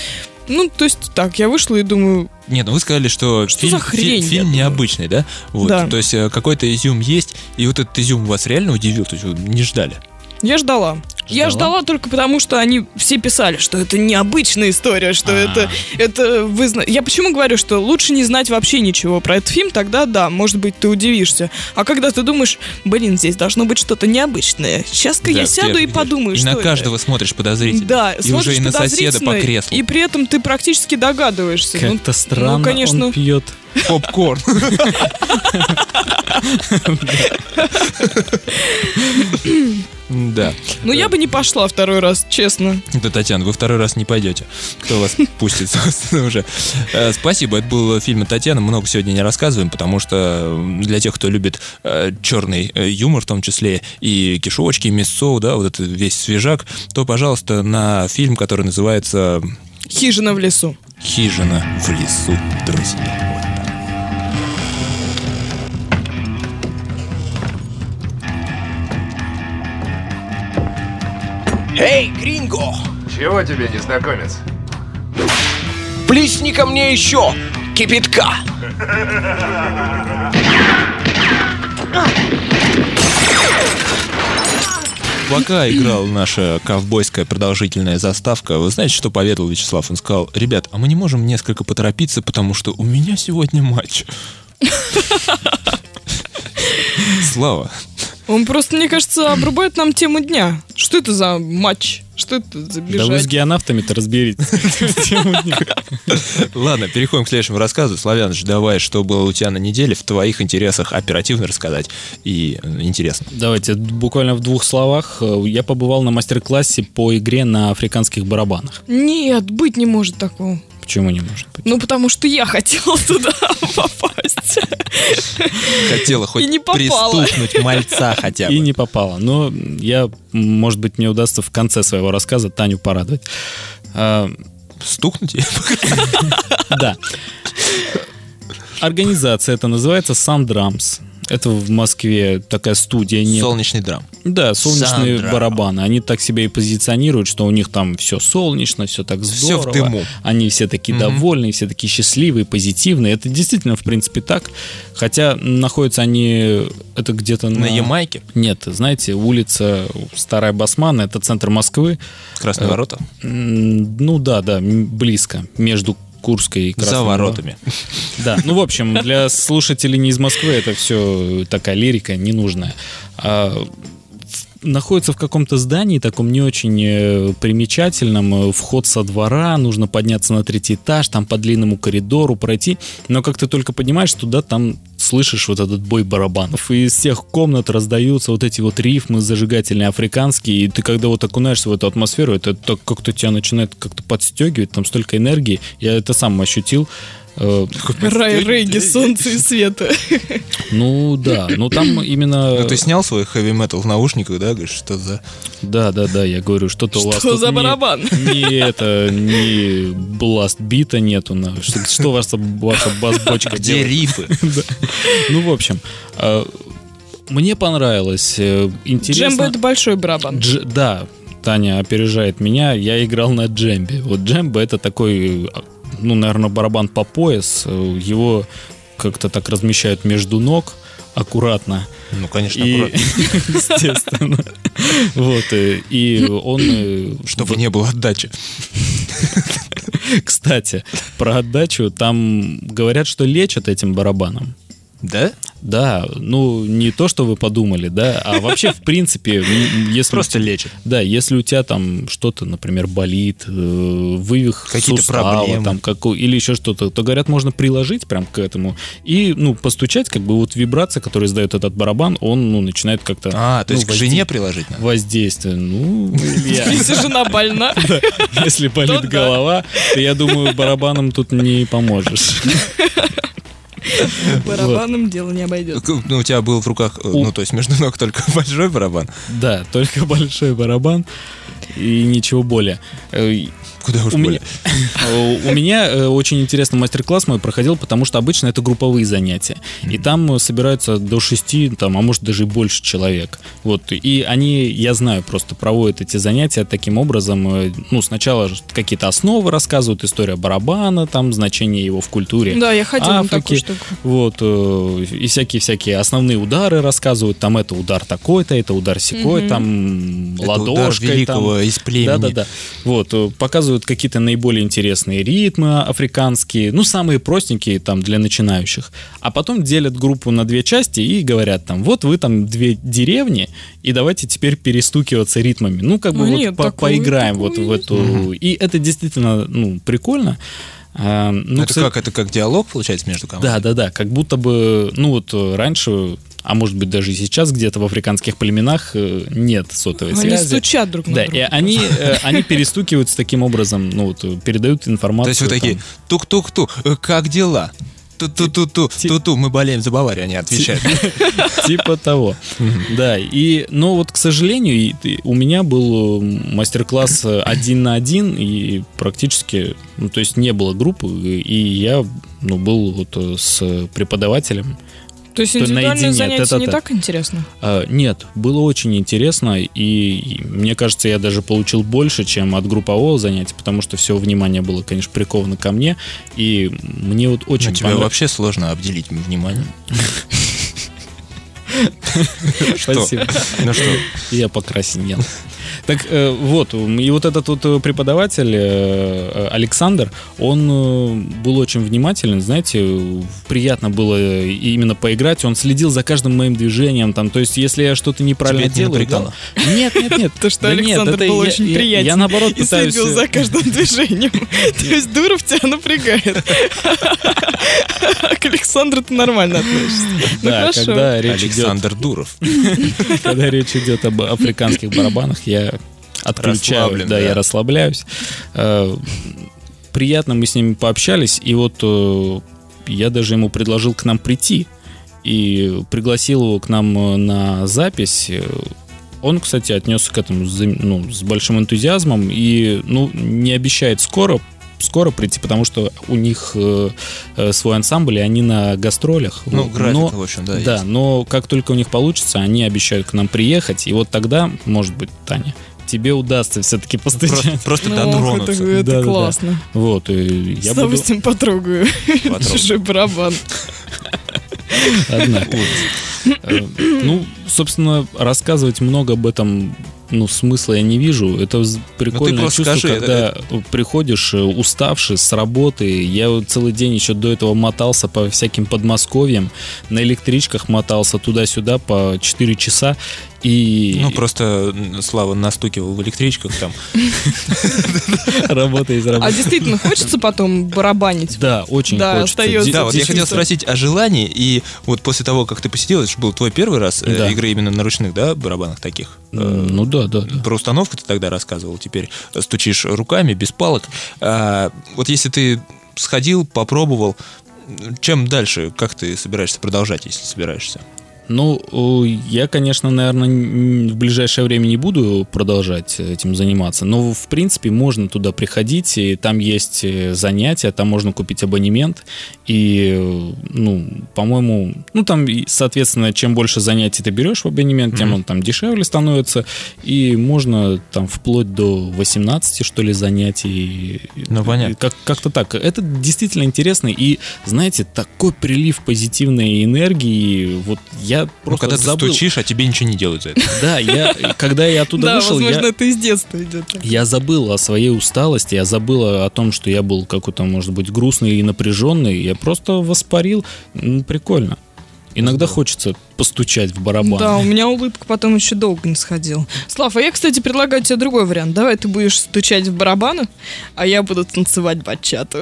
Ну, то есть так, я вышла и думаю, Нет, ну вы сказали, что, Что фильм, за хрень, фи- фильм необычный, да? Вот. Да. То есть э, какой-то изюм есть, и вот этот изюм вас реально удивил, то есть вы не ждали. я ждала. Я Ждала? ждала только потому, что они все писали, что это необычная история, что А. это, это вы зна- Я почему говорю, что лучше не знать вообще ничего про этот фильм, тогда да, может быть, ты удивишься. А когда ты думаешь, блин, здесь должно быть что-то необычное. Сейчас-ка Да, я сяду и подумаю, И что на это. каждого смотришь подозрительно. Да, и смотришь уже и на соседа по креслу. И при этом ты практически догадываешься. Ну, Как-то странно ну, конечно. он пьет. Попкорн. Да. Ну, я бы не пошла второй раз, честно. Да, Татьяна, вы второй раз не пойдете. Кто вас пустит, собственно, уже. Э, Спасибо, это был фильм от Татьяны. Много сегодня не рассказываем, потому что для тех, кто любит э, черный э, юмор, в том числе и кишочки, и мясо, да, вот это весь свежак, то, пожалуйста, на фильм, который называется Хижина в лесу. «Хижина в лесу, друзья». Эй, Гринго! Чего тебе, незнакомец? Плесни ко мне еще кипятка! Пока играла наша ковбойская продолжительная заставка, вы знаете, что поведал Вячеслав? Он сказал, ребят, а мы не можем несколько поторопиться, потому что у меня сегодня матч. Слава. Он просто, мне кажется, обрубает нам тему дня. Что это за матч? Что это за Да вы с бежать? геонавтами-то разберитесь. Тему дня. Ладно, переходим к следующему рассказу. Славяныч, давай, что было у тебя на неделе, в твоих интересах оперативно рассказать. И э, интересно. Давайте буквально в двух словах. Э, Я побывал на мастер-классе по игре на африканских барабанах. Нет, быть не может такого. Почему не может быть? Ну, потому что я хотела туда попасть. Хотела хоть И не попала. пристукнуть мальца хотя И бы. не попало. Но я, может быть, мне удастся в конце своего рассказа Таню порадовать. А, Стукнуть? Да. Организация это называется Sun Drums. Это в Москве такая студия. не- Солнечный драм. Да, солнечные Drum. барабаны. Они так себя и позиционируют, что у них там все солнечно, все так Всё в здорово. дыму. Они все такие Мгм. довольные, все такие счастливые, позитивные. Это действительно, в принципе, так. Хотя находятся они это где-то на... На Ямайке? Нет, знаете, улица Старая Басмана, это центр Москвы. Красные Э, ворота? Ну да, да, близко. Между Курской За воротами. да, ну, в общем, для слушателей не из Москвы это все такая лирика ненужная. Находится в каком-то здании, таком не очень э, примечательном, э, вход со двора, нужно подняться на третий этаж, там по длинному коридору пройти, но как ты только поднимаешь туда, там слышишь вот этот бой барабанов, и из всех комнат раздаются вот эти вот рифмы зажигательные африканские, и ты когда вот окунаешься в эту атмосферу, это как-то тебя начинает как-то подстегивать, там столько энергии, я это сам ощутил, Рай, рейги, солнце и света. Ну да, ну там именно... Ну, ты снял свой хэви-метал в наушниках, да? Говоришь, что за... Да, да, да, я говорю, что-то у вас Что за не- барабан? Не это, не бласт бита нету. на- Что, что ваша, ваша бас-бочка Где рифы? Ну, в общем, а, мне понравилось. э, Интересно. Джембо это большой барабан. Дж- да, Таня опережает меня. Я играл на джембе. Вот джембо это такой, э, ну, наверное, барабан по пояс. Э, Его как-то так размещают между ног аккуратно. Ну, конечно, И, аккуратно. естественно. Вот. э, И он... э, Чтобы не было отдачи. Кстати, про отдачу. Там говорят, что лечат этим барабаном. Да? Да, ну не то, что вы подумали, да, а вообще в принципе, если Просто лечат. да, если у тебя там что-то, например, болит, э, вывих Какие-то проблемы. там какой, или еще что-то, то говорят, можно приложить прям к этому и ну постучать, как бы вот вибрация, которую издает этот барабан, он ну начинает как-то А, то ну, есть к жене приложить надо? воздействие. Ну, Если жена больна. если болит голова, то я думаю, барабаном тут не поможешь. Барабаном дело не обойдет. Ну, у тебя был в руках, э, ну, то есть между ног только большой барабан. Да, только большой барабан. И ничего более. Э, Куда уж у более. меня, у меня э, очень интересный мастер-класс мой проходил, потому что обычно это групповые занятия. И там собираются до шести, там, а может даже и больше человек. Вот. И они, я знаю, просто проводят эти занятия таким образом. э, Ну, сначала какие-то основы рассказывают, история барабана, там, значение его в культуре. Да, я ходила на такую штуку. Вот, и всякие-всякие основные удары рассказывают. Там это удар такой-то, это удар секой, там Это удар ладошкой. великого там. Из племени. Да-да-да. Вот, э, показывают какие-то наиболее интересные ритмы африканские, ну, самые простенькие там для начинающих. А потом делят группу на две части и говорят там, вот вы там две деревни, и давайте теперь перестукиваться ритмами. Ну, как бы А вот нет, по- такого- поиграем такого вот в нет. эту... И это действительно, ну, прикольно. А, ну, это кстати- как? Это как диалог, получается, между командами? да, да, да. Как будто бы, ну вот э, раньше, а может быть даже и сейчас где-то в африканских племенах э, нет сотовой Они связи. стучат друг на Да, друга. и они, э, они перестукиваются таким образом, ну вот, э, передают То информацию. есть вы такие, там. тук-тук-ту, э, как дела? Ту-ту-ту-ту, ту-ту, мы болеем за Баварию, они отвечают. Типа того. Да, и, но вот, к сожалению, у меня был мастер-класс один на один, и практически, ну, то есть не было группы, и я, ну, был вот с преподавателем, То есть то индивидуальные наедине, занятия не тет-а-тет. так интересно? А, Нет, было очень интересно, и, и мне кажется, я даже получил больше, чем от группового занятия, потому что все внимание было, конечно, приковано ко мне, и мне вот очень тебя понрав- вообще сложно обделить вниманием. Спасибо. Ну что? Я покраснел. Так э, вот, и вот этот вот э, преподаватель э, Александр, он был очень внимателен, знаете, приятно было именно поиграть, он следил за каждым моим движением, там, то есть если я что-то неправильно это не делаю... напрягало? да- Нет, нет, нет. То, что Александр был я- очень приятен. Я наоборот пытаюсь... следил за каждым движением. То есть Дуров тебя напрягает. К Александру ты нормально относишься. Ну Да, хорошо. когда речь идет Александр Дуров. когда речь идет об африканских барабанах, я отключаю, Расслаблен, да, да. я расслабляюсь. Э, Приятно мы с ними пообщались, и вот э, я даже ему предложил к нам прийти и пригласил его к нам э, на запись. Он, кстати, отнесся к этому ну, с большим энтузиазмом и ну, не обещает скоро скоро прийти, потому что у них э, э, свой ансамбль, и они на гастролях. Ну, график, Но- в общем, да, Да, есть. но как только у них получится, они обещают к нам приехать, и вот тогда, может быть, Таня, тебе удастся все-таки Просто, постучать. просто Ну, ох, дотронуться. это, это Да-да-да. классно. Вот, и С я буду... удовольствием потрогаю Потрогай. чужой барабан. Однако. Э, Ну, собственно, рассказывать много об этом ну, смысла я не вижу. Это прикольное чувство, скажи, когда приходишь э, уставший с работы. Я вот целый день еще до этого мотался по всяким подмосковьям, на электричках мотался туда-сюда по 4 часа. И Ну, просто Слава настукивал в электричках там. работа из А работы. действительно, хочется потом барабанить? Да, очень Да, хочется. Да, вот я хотел спросить о желании, и вот после того, как ты посетил, это же был твой первый раз э, Да. игры именно на ручных, да, барабанах таких? Э, Ну да, да. Про установку ты тогда рассказывал, теперь стучишь руками, без палок. А, вот если ты сходил, попробовал, чем дальше, как ты собираешься продолжать, если собираешься? Ну, о, я, конечно, наверное, в ближайшее время не буду продолжать этим заниматься, но, в принципе, можно туда приходить, и там есть э, занятия, там можно купить абонемент, и, э, ну, по-моему, ну, там, соответственно, чем больше занятий ты берешь в абонемент, тем он там дешевле становится, и можно там вплоть до 18, что ли, занятий. Ну, понятно. Как- как-то так. Это действительно интересно, и, знаете, такой прилив позитивной энергии, вот я Ну, просто когда ты забыл. стучишь, а тебе ничего не делают за это. Да, я, когда я оттуда Да, вышел, возможно, я, это из детства идет. я забыл о своей усталости, я забыл о том, что я был какой-то, может быть, грустный и напряженный. Я просто воспарил. Ну, прикольно. Иногда хочется постучать в барабан. Да, у меня улыбка потом еще долго не сходила. Слав, а я, кстати, предлагаю тебе другой вариант. Давай ты будешь стучать в барабаны, а я буду танцевать бачату.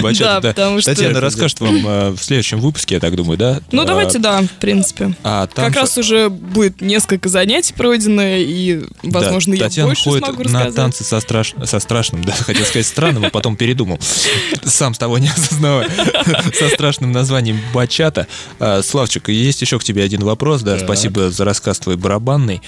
Бачата, Да, потому что- Татьяна расскажет вам э, в следующем выпуске, я так думаю, да? Ну, А, давайте, да, в принципе. А там Как раз уже будет несколько занятий пройдено, и, возможно, я Татьяна больше ходит смогу на рассказать. танцы со, страш... со страшным, да, хотел сказать странным, а потом передумал. Сам с того не осознавая. Со страшным названием бачата. А, Славчик, есть еще к тебе один вопрос, да, Так. спасибо за рассказ твой барабанный.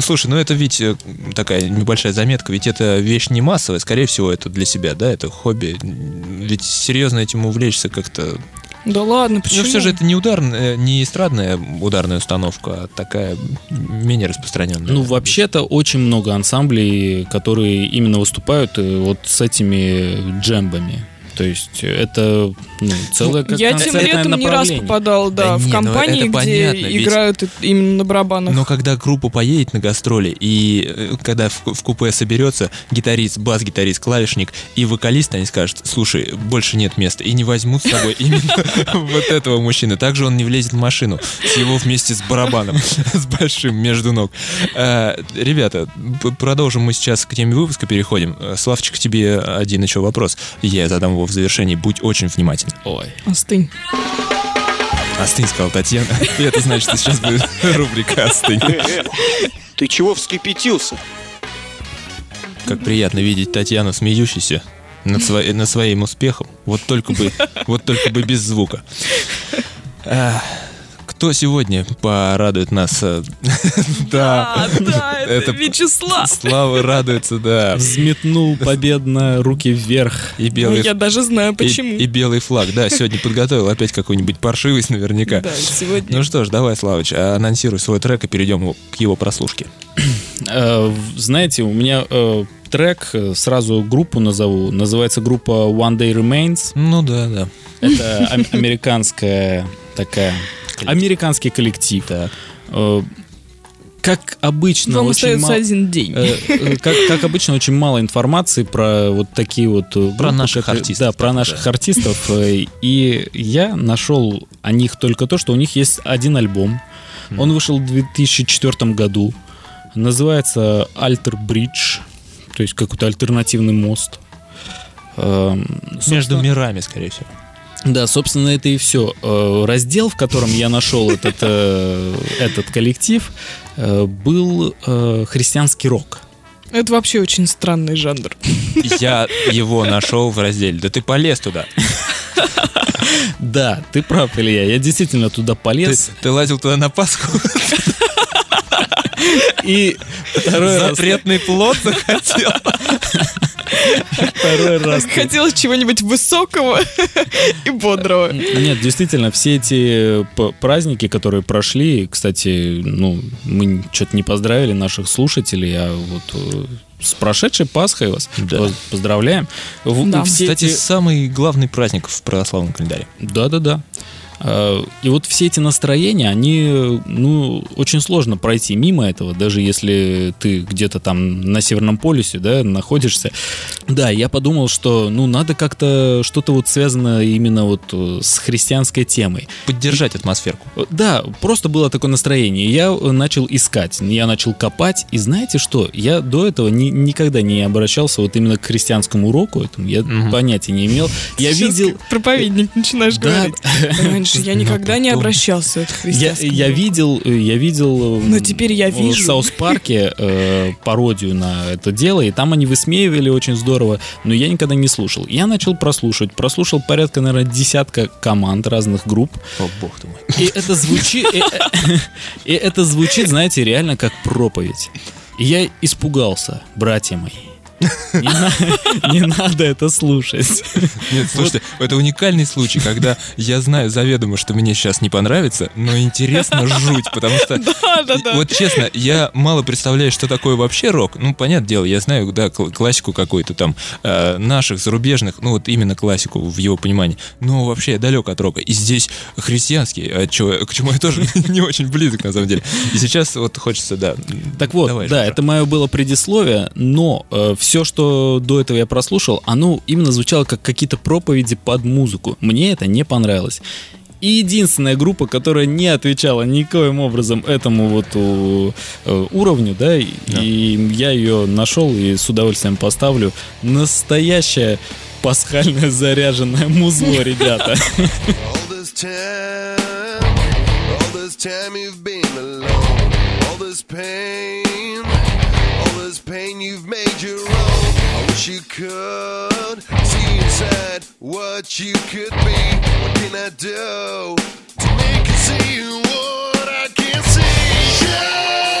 Слушай, ну это ведь э, такая небольшая заметка, ведь это вещь не массовая, скорее всего, это для себя, да, это хобби. Ведь серьезно этим увлечься как-то... Да ладно, почему? Ну, все же это не ударная, не эстрадная ударная установка, а такая менее распространенная. Ну, вообще-то очень много ансамблей, которые именно выступают э, вот с этими джембами. То есть это ну, целое как Я тем летом не раз попадал, да, Да в не, ну компании, это где понятно, ведь- играют и- именно на барабанах. Но когда группа поедет на гастроли, и э, когда в, в купе соберется гитарист, бас-гитарист, клавишник и вокалист, они скажут, слушай, больше нет места, и не возьмут с собой именно вот этого мужчины. Также он не влезет в машину с его вместе с барабаном, с большим между ног. Э, Ребята, продолжим мы сейчас к теме выпуска, переходим. Э, Славчик, к тебе один еще вопрос. Я задам его в завершении. Будь очень внимателен. Ой. Остынь. Остынь, сказал Татьяна. И это значит, что сейчас будет рубрика «Остынь». Ты чего вскипятился? Как приятно видеть Татьяну смеющейся над, сво- над своим успехом. Вот только бы, вот только бы без звука. Кто сегодня порадует нас? э, Да, А, да, это Вячеслав. Слава радуется, да. Взметнул победно руки вверх. И Ну, белый, я даже знаю, почему. и белый флаг. Да, сегодня подготовил опять какую-нибудь паршивость наверняка. Да, сегодня. Ну что ж, давай, Славыч, анонсируй свой трек и перейдем к его прослушке. Э, Знаете, у меня э, трек, сразу группу назову, называется группа One Day Remains. Ну да, да. Это ам- американская такая... Американский коллектив. Э, Как обычно, Вам очень остается мало... один день. Э, э, Как, как обычно, очень мало информации про вот такие вот... э, группы, наших которые- артистов, Да, про так, наших да. артистов. И я нашел о них только то, что у них есть один альбом. Он вышел в 2004 году. Называется Alter Bridge. То есть какой-то альтернативный мост. Эм, Между мирами, скорее всего. Да, собственно, это и все. Раздел, в котором я нашел этот, э, этот коллектив, э, был э, христианский рок. Это вообще очень странный жанр. Я его нашел в разделе. Да ты полез туда. Да, ты прав, Илья. Я действительно туда Ты, полез. ты лазил туда на Пасху. И второй раз, Запретный плод захотел. Второй раз. Хотелось чего-нибудь высокого и бодрого. Нет, действительно, все эти п- праздники, которые прошли, кстати, ну, мы что-то не поздравили наших слушателей, а вот э, с прошедшей Пасхой вас Да. поз- поздравляем. Да. все Кстати, эти- самый главный праздник в православном календаре. Да-да-да. А, И вот все эти настроения, они, ну, очень сложно пройти мимо этого, даже если ты где-то там на Северном полюсе, да, находишься. Да, я подумал, что, ну, надо как-то что-то вот связано именно вот э, с христианской темой. Поддержать атмосферку. Э, Да, просто было такое настроение. Я э, начал искать, я начал копать. И знаете что? Я до этого ни- никогда не обращался вот именно к христианскому уроку. Этому. Я Мгм. понятия не имел. Я Сейчас видел... проповедник начинаешь Да. говорить. Раньше я никогда не обращался к Я, христианскому. я видел, э, я видел. э, Но теперь я в вижу. South Park е э, пародию на это дело, и там они высмеивали очень здорово, но я никогда не слушал. Я начал прослушивать, прослушал порядка, наверное, десятка команд разных групп, О, бог ты мой. и это звучит, э, и это звучит, знаете, реально как проповедь. И я испугался, братья мои. Не, на- не надо это слушать. Нет, слушайте, это уникальный случай, когда я знаю заведомо, что мне сейчас не понравится, но интересно жуть, потому что... Вот честно, я мало представляю, что такое вообще рок. Ну, понятное дело, я знаю, да, кл- классику какую-то там э, наших, зарубежных, ну вот именно классику в его понимании. Но вообще я далек от рока. И здесь христианский, а к чему я тоже не очень близок, на самом деле. И сейчас вот хочется, да. Так вот, да, это мое было предисловие, но все, что до этого я прослушал, оно именно звучало как какие-то проповеди под музыку. Мне это не понравилось. И единственная группа, которая не отвечала никоим образом этому вот у- э, уровню, да, и, и я ее нашел и с удовольствием поставлю. Настоящее пасхальное заряженное музло, ребята. All this time, you've been alone, all this pain, pain you've made your own. I wish you could see inside what you could be. What can I do to make you see what I can't see? Yeah!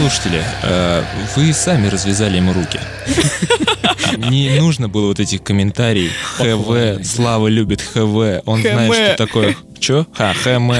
Слушатели, э, вы сами развязали ему руки. Не нужно было вот этих комментариев. ХВ, Слава любит ХВ. Он знает, что такое... Чё? Ха, ХМ.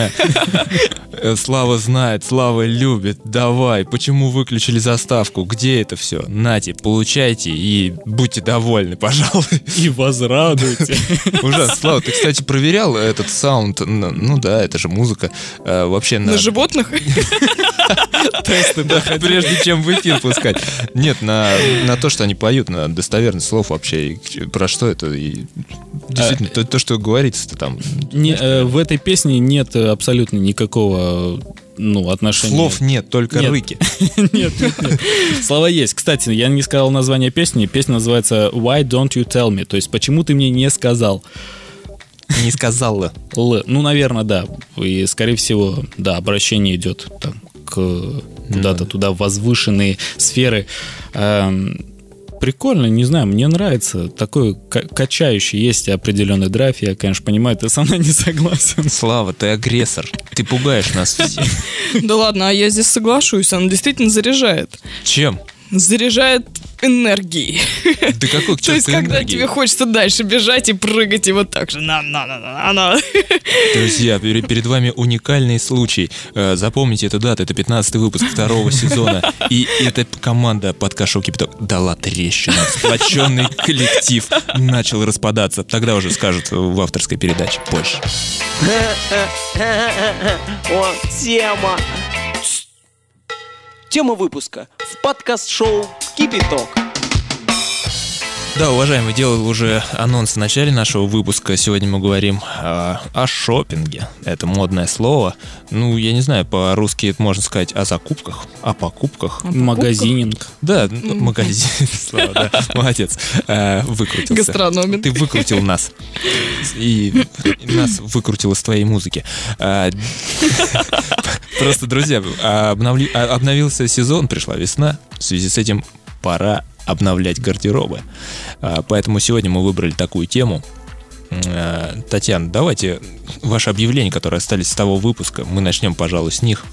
Э, Слава знает, Слава любит. Давай, почему выключили заставку? Где это все? Нате, получайте и будьте довольны, пожалуй. И возрадуйте. Ужасно. Слава, ты, кстати, проверял этот саунд? Ну да, это же музыка. Э, Вообще на... На животных? тесты, да, прежде чем в эфир пускать. Нет, на, на то, что они поют, на достоверность слов вообще, и про что это, и действительно, то, то, что говорится-то там. Не, э, в этой песне нет абсолютно никакого ну, отношения. Слов нет, только Нет. рыки. нет, нет, нет. Слова есть. Кстати, я не сказал название песни. Песня называется Why Don't You Tell Me? То есть, почему ты мне не сказал? Не сказала. Л. Ну, наверное, да. И, скорее всего, да, обращение идет там, к куда-то туда, возвышенные сферы. Эм, Прикольно, не знаю, мне нравится. Такой ка- качающий, есть определенный драйв. Я, конечно, понимаю, ты со мной не согласен. Слава, ты агрессор. Ты пугаешь нас всех. Да ладно, а я здесь соглашусь, она действительно заряжает. Чем? Заряжает энергией. Да какой к То есть, когда энергии? тебе хочется дальше бежать и прыгать, и вот так же на на на на на Друзья, пер- перед вами уникальный случай. Э, Запомните эту дату, это 15 выпуск второго сезона. И эта команда подкаст «Шоу Кипяток» дала трещину. Сплоченный коллектив начал распадаться. Тогда уже скажут в авторской передаче позже. О, тема. Тема выпуска в подкаст-шоу «Кипяток». Да, уважаемый, делал уже анонс в начале нашего выпуска. Сегодня мы говорим э, о шопинге. Это модное слово. Ну, я не знаю, по-русски это можно сказать о закупках, о покупках. Магазининг. Да, магазин, Слава, да, молодец, Э, выкрутился. Гастрономен. Ты выкрутил нас. И нас выкрутил из твоей музыки. А, Просто, друзья, обновли- а- обновился сезон, пришла весна. В связи с этим пора обновлять гардеробы. А, Поэтому сегодня мы выбрали такую тему. Татьяна, давайте ваши объявления, которые остались с того выпуска, мы начнем, пожалуй, с них.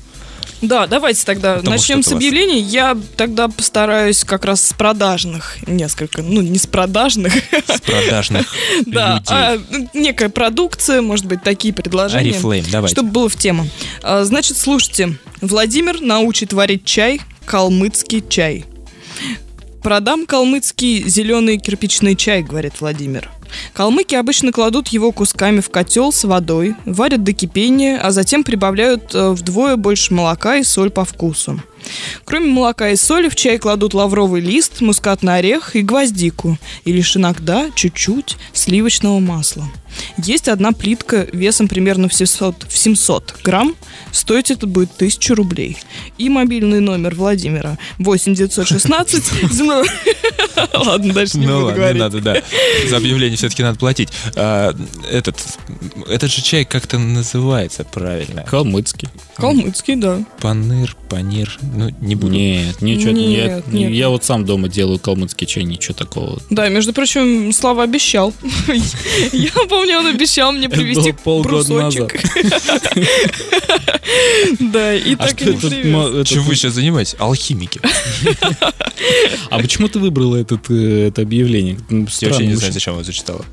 Да, давайте тогда Потому начнем с это вас- объявлений. Я тогда постараюсь как раз с продажных несколько, ну не с продажных, С продажных да, а некая продукция, может быть, такие предложения. Арифлейм, давайте. Чтобы было в тему. А, Значит, слушайте. Владимир научит варить чай, калмыцкий чай. Продам калмыцкий зеленый кирпичный чай, говорит Владимир. Калмыки обычно кладут его кусками в котел с водой, варят до кипения, а затем прибавляют э, вдвое больше молока и соль по вкусу. Кроме молока и соли в чай кладут лавровый лист, мускатный орех и гвоздику. И лишь иногда чуть-чуть сливочного масла. Есть одна плитка весом примерно в 700, в 700 грамм. Стоить это будет 1000 рублей. И мобильный номер Владимира 8916. земно- Ладно, дальше не Ну буду ладно, не говорить. надо, да. За объявление все-таки надо платить. А, этот, этот же чай как-то называется правильно. Калмыцкий. Калмыцкий, да. Паныр, панир. Ну, не буду. Нет, ничего. Нет, я, нет. я вот сам дома делаю калмыцкий чай, ничего такого. Да, между прочим, Слава обещал. Я помню, он обещал мне привезти брусочек. Да, и А так и не привез. Чем вы сейчас занимаетесь? Алхимики. А почему ты выбрала этот, э, это объявление? Я вообще не знаю, зачем я зачитала.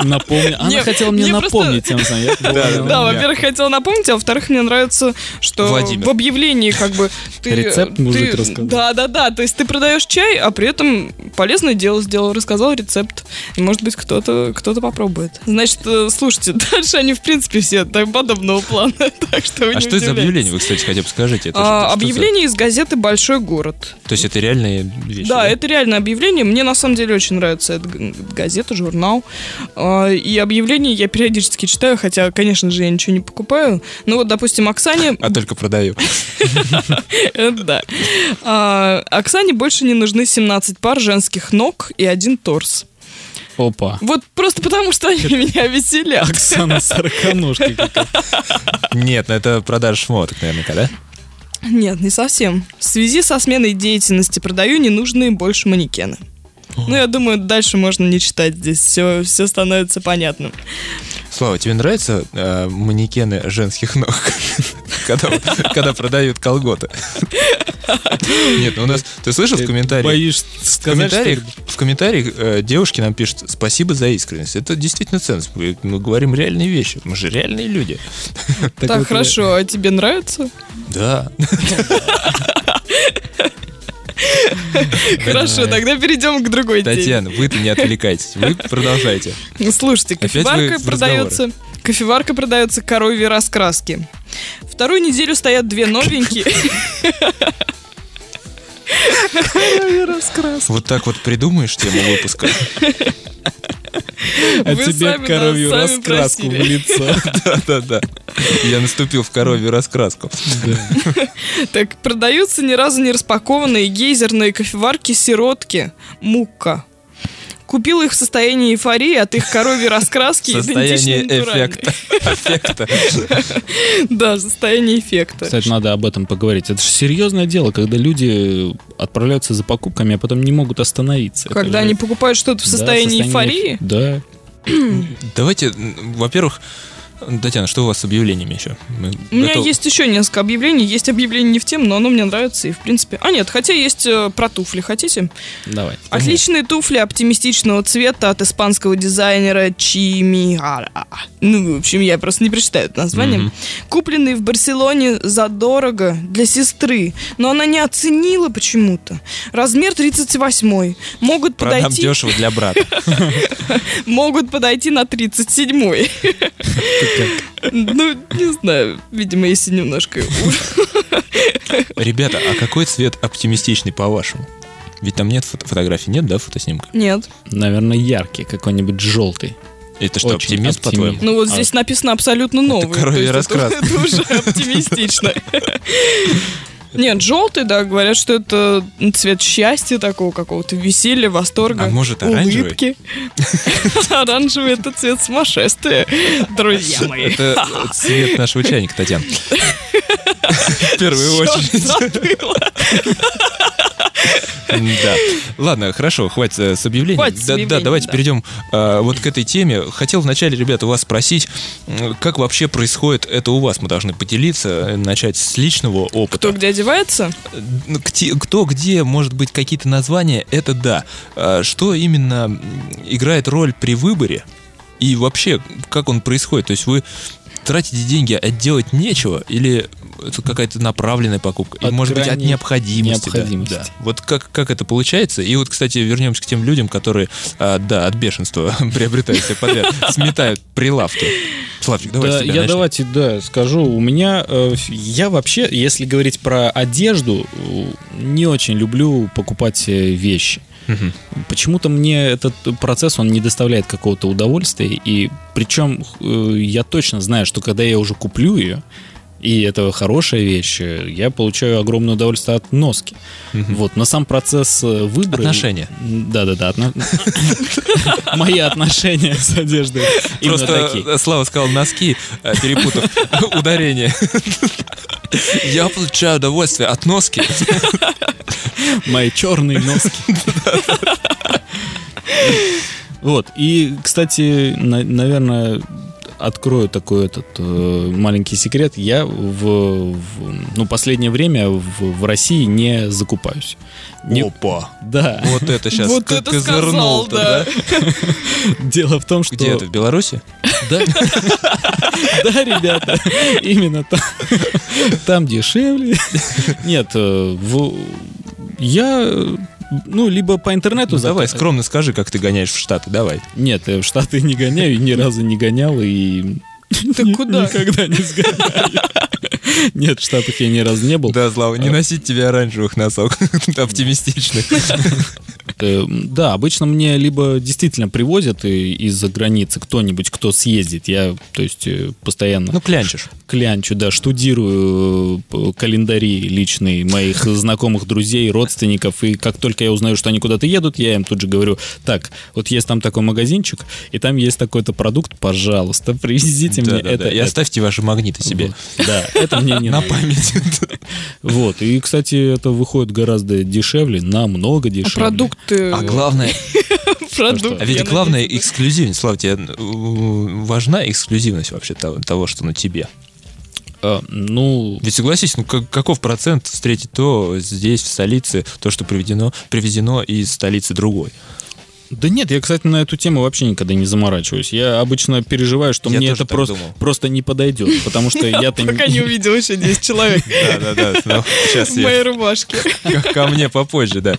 Напомни. Она Не, хотела мне напомнить тем самым. Да, во-первых, хотела напомнить, а во-вторых, мне нравится, что в объявлении как бы ты... Рецепт мужик рассказал. Да, да, да, то есть ты продаешь чай, а при этом полезное дело сделал, рассказал рецепт. Может быть, кто-то кто попробует. Значит, э, слушайте, дальше они, в принципе, все подобного плана, так что А что это за объявление, вы, кстати, хотя бы скажите? А, объявление из газеты «Большой город». То есть это реальные вещи? Да, это реально объявление. Мне на самом деле очень нравится эта газета, журнал. А, И объявления я периодически читаю, хотя, конечно же, я ничего не покупаю. Ну вот, допустим, Оксане... А только продаю. Э, Да. А, Оксане больше не нужны 17 пар женских ног и один торс. Опа. Вот просто потому, что они меня веселят. Оксана Сороконожки. Нет, ну это продажа шмоток наверняка, да? Нет, не совсем. В связи со сменой деятельности продаю ненужные больше манекены. Ну, я думаю, дальше можно не читать здесь. Все, все становится понятным. Слава, тебе нравятся э, манекены женских ног? Когда, когда продают колготы. Нет, ну у нас... Ты слышал в комментариях? Боишься В сказать, комментариях, в комментариях э, девушки нам пишут «Спасибо за искренность». Это действительно ценность. Мы, мы говорим реальные вещи. Мы же реальные люди. Так, хорошо, а тебе нравится? Да. Хорошо, тогда перейдем к другой теме. Татьяна, вы-то не отвлекайтесь. Вы продолжайте. Ну, Слушайте, кофеварка продается. Кофеварка продается коровьи раскраски. Вторую неделю стоят две новенькие. Вот так вот придумаешь тему выпуска. А тебе коровью раскраску в лицо. Да-да-да. Я наступил в коровью раскраску. Так, продаются ни разу не распакованные гейзерные кофеварки-сиротки «Мукка». Купила их в состоянии эйфории от их коровьей раскраски. Состояние эффекта. Эффекта. Да, состояние эффекта. Кстати, надо об этом поговорить. Это же серьезное дело, когда люди отправляются за покупками, а потом не могут остановиться. Когда они покупают что-то в состоянии эйфории. Да. Давайте, во-первых, Татьяна, что у вас с объявлениями еще? Мы У меня есть еще несколько объявлений. Есть объявление не в тему, но оно мне нравится. И, в принципе... А, нет, хотя есть э, про туфли. Хотите? Давай. Отличные туфли оптимистичного цвета от испанского дизайнера Чимиара. Ну, в общем, я просто не прочитаю это название. Мгм. Купленные в Барселоне задорого для сестры, но она не оценила почему-то. Размер 38 Могут Продам подойти, дешево для брата. могут подойти на 37 Ну, не знаю, видимо, если немножко Ребята, а какой цвет оптимистичный по-вашему? Ведь там нет фото- фотографий, нет, да, фотоснимка? Нет. Наверное, яркий, какой-нибудь желтый. Это что, Очень оптимист, по-твоему? Ну вот А. здесь написано абсолютно новый. коровья то есть это- раскраска. Это уже оптимистично. Нет, желтый, да, говорят, что это цвет счастья такого какого-то, веселья, восторга. А может, оранжевый? улыбки. Оранжевый это цвет сумасшествия, друзья мои. Это цвет нашего чайника, Татьяна. В первую очередь. Да. Ладно, хорошо, хватит э, с объявлением. Хватит с Да, давайте да. перейдем э, вот к этой теме. Хотел вначале, ребята, у вас спросить, как вообще происходит это у вас? Мы должны поделиться, э, начать с личного опыта. Кто где одевается? Кто где, может быть, какие-то названия, это да. А Что именно играет роль при выборе? И вообще, как он происходит? То есть вы тратите деньги, а делать нечего, или это какая-то направленная покупка, и, От может быть, от крайней необходимости. да, необходимости. да. Вот как, как это получается? И вот, кстати, вернемся к тем людям, которые, а, да, от бешенства приобретают себе подряд, сметают прилавки. Славчик, давай Да, я давайте, да, скажу. У меня, э, я вообще, если говорить про одежду, не очень люблю покупать вещи. Почему-то мне этот процесс, он не доставляет какого-то удовольствия. И причем э, я точно знаю, что когда я уже куплю ее, и это хорошая вещь, э, я получаю огромное удовольствие от носки. Вот, но сам процесс э, выбора... Отношения. Да-да-да. Мои отношения с одеждой Просто э, Слава сказал носки, перепутав ударение. Я получаю удовольствие от носки. Мои черные носки. Вот. И, кстати, на- наверное, открою такой этот э, маленький секрет. Я в, в, ну, последнее время в, в России не закупаюсь. Не- Опа. Да. Вот это сейчас Вот это сказал, да. Дело в том, что... Где это, в Беларуси? Да, да, ребята, именно там, там дешевле. Нет, э, в- я, ну, либо по интернету... Ну, давай, скромно скажи, как ты гоняешь в Штаты, давай. Нет, я в Штаты не гоняю, ни разу не гонял и... Ты куда? Никогда не сгоняю. Нет, в Штатах я ни разу не был. Да, Слава, не носить тебе оранжевых носок, оптимистичных. Э, Да, обычно мне либо действительно привозят из-за границы кто-нибудь, кто съездит. Я, то есть, э, постоянно Ну, клянчишь. клянчу, да, штудирую э, календари личные моих знакомых, друзей, родственников, и как только я узнаю, что они куда-то едут, я им тут же говорю, так, вот есть там такой магазинчик, и там есть такой-то продукт, пожалуйста, привезите мне это. И это». оставьте ваши магниты себе. Да, это мне не На память. Вот, и, кстати, это выходит гораздо дешевле, намного А дешевле. продукты... А главное, продукты, а ведь главное надеюсь, эксклюзивность. Слава, тебе э, важна эксклюзивность вообще того, того, что на тебе? А, ну, Ведь согласись, ну как- каков процент встретить то здесь, в столице, то, что приведено, привезено из столицы другой? Да нет, я, кстати, на эту тему вообще никогда не заморачиваюсь. Я обычно переживаю, что Я мне это просто, думал. просто не подойдет, потому что я-то... Пока не увидел еще 10 человек Да-да-да, сейчас в моей рубашке. ко мне попозже, да.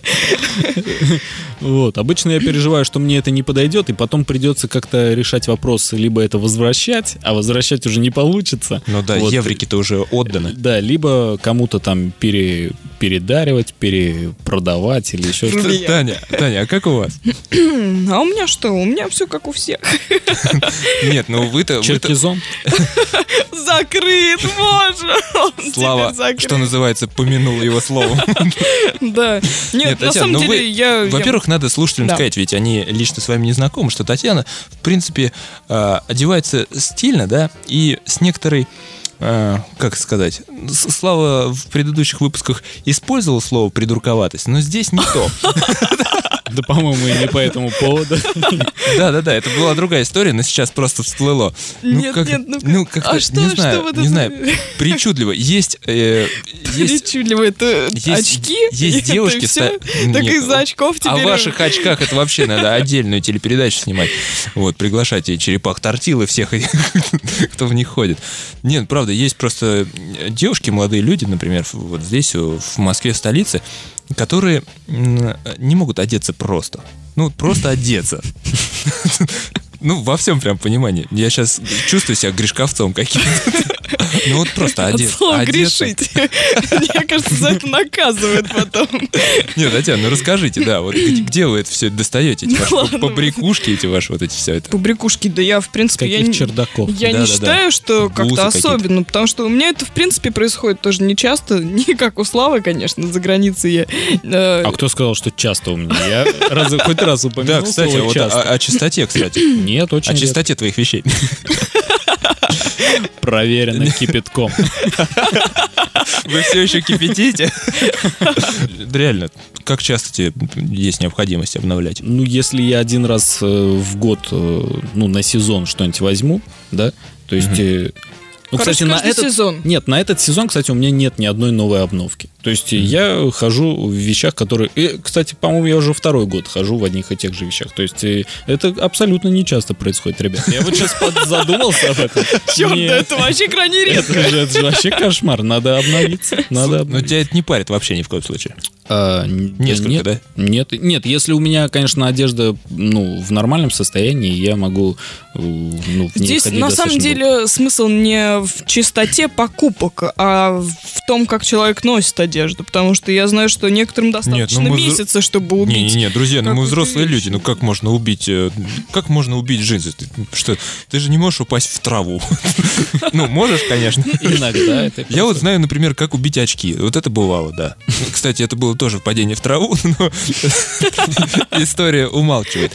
Вот, обычно я переживаю, что мне это не подойдет, и потом придется как-то решать вопрос, либо это возвращать, а возвращать уже не получится. Ну да, Вот. еврики-то уже отданы. Да, либо кому-то там пере- передаривать, перепродавать или еще что-то. Таня, Таня, а как у вас? А у меня что? У меня все как у всех. Нет, ну вы-то... Черкизон. Закрыт, боже! Слава, что называется, помянул его словом. Да. Нет, на самом ну деле, я... Во-первых, надо слушателям сказать, ведь они лично с вами не знакомы, что Татьяна, в принципе, э, одевается стильно, да, и с некоторой э, как сказать, Слава в предыдущих выпусках использовал слово придурковатость, но здесь не то. Да, по-моему, и не по этому поводу. Да-да-да, это была другая история, но сейчас просто всплыло. Нет, нет, ну как- ну как-то, а что- не что знаю, не знаю, причудливо. Есть, э, есть Причудливо, это Есть- очки? есть девушки Так из-за очков О теперь... ваших очках это вообще надо отдельную телепередачу снимать. Вот, приглашать и черепах тортил и всех, кто в них ходит. Нет, правда, есть просто девушки, молодые люди, например, вот здесь, в Москве, в столице, которые не могут одеться просто. Ну, просто одеться. Ну, во всем прям понимании. Я сейчас чувствую себя грешковцом каким-то. Ну, вот просто слова одеться. грешить. Мне кажется, за это наказывают потом. Нет, Татьяна, ну расскажите, да, вот где, где вы это все достаете, эти Ну ваши побрякушки, эти ваши вот эти все это? Побрякушки, да я, в принципе, я, чердаков? я не считаю, что как-то особенно, потому что у меня это, в принципе, происходит тоже не часто, не как у Славы, конечно, за границей я. э, А кто сказал, что часто у меня? Я раз- хоть раз упомянул Да, кстати, слово вот о, о чистоте, кстати. Нет, очень О чистоте твоих вещей. проверено кипятком. Вы все еще кипятите? Реально, как часто тебе есть необходимость обновлять? Ну, если я один раз э, в год, э, ну, на сезон что-нибудь возьму, да, то есть... э, Ну, Короче, кстати, на этот сезон. Нет, на этот сезон, кстати, у меня нет ни одной новой обновки. То есть я хожу в вещах, которые... И, кстати, по-моему, я уже второй год хожу в одних и тех же вещах. То есть э, это абсолютно не часто происходит, ребят. Я вот сейчас задумался об этом. Черт, это вообще крайне редко. Это же, вообще кошмар. Надо обновиться. Надо Но обновиться. тебя это не парит вообще ни в коем случае. А, Несколько, нет, да? Нет, нет, если у меня, конечно, одежда ну, в нормальном состоянии, я могу э, ну, Здесь на самом деле смысл не в чистоте покупок, а в том, как человек носит одежду. Потому что я знаю, что некоторым достаточно мы взро- месяца, чтобы убить. Не-не-не, друзья, ну мы взрослые вещь. люди, ну как можно убить, э, как можно убить джинсы? Ты, что, ты же не можешь упасть в траву. Ну, можешь, конечно. Иногда это Я вот знаю, например, как убить очки. Вот это бывало, да. Ну, Кстати, это было тоже падение в траву, но история умалчивает.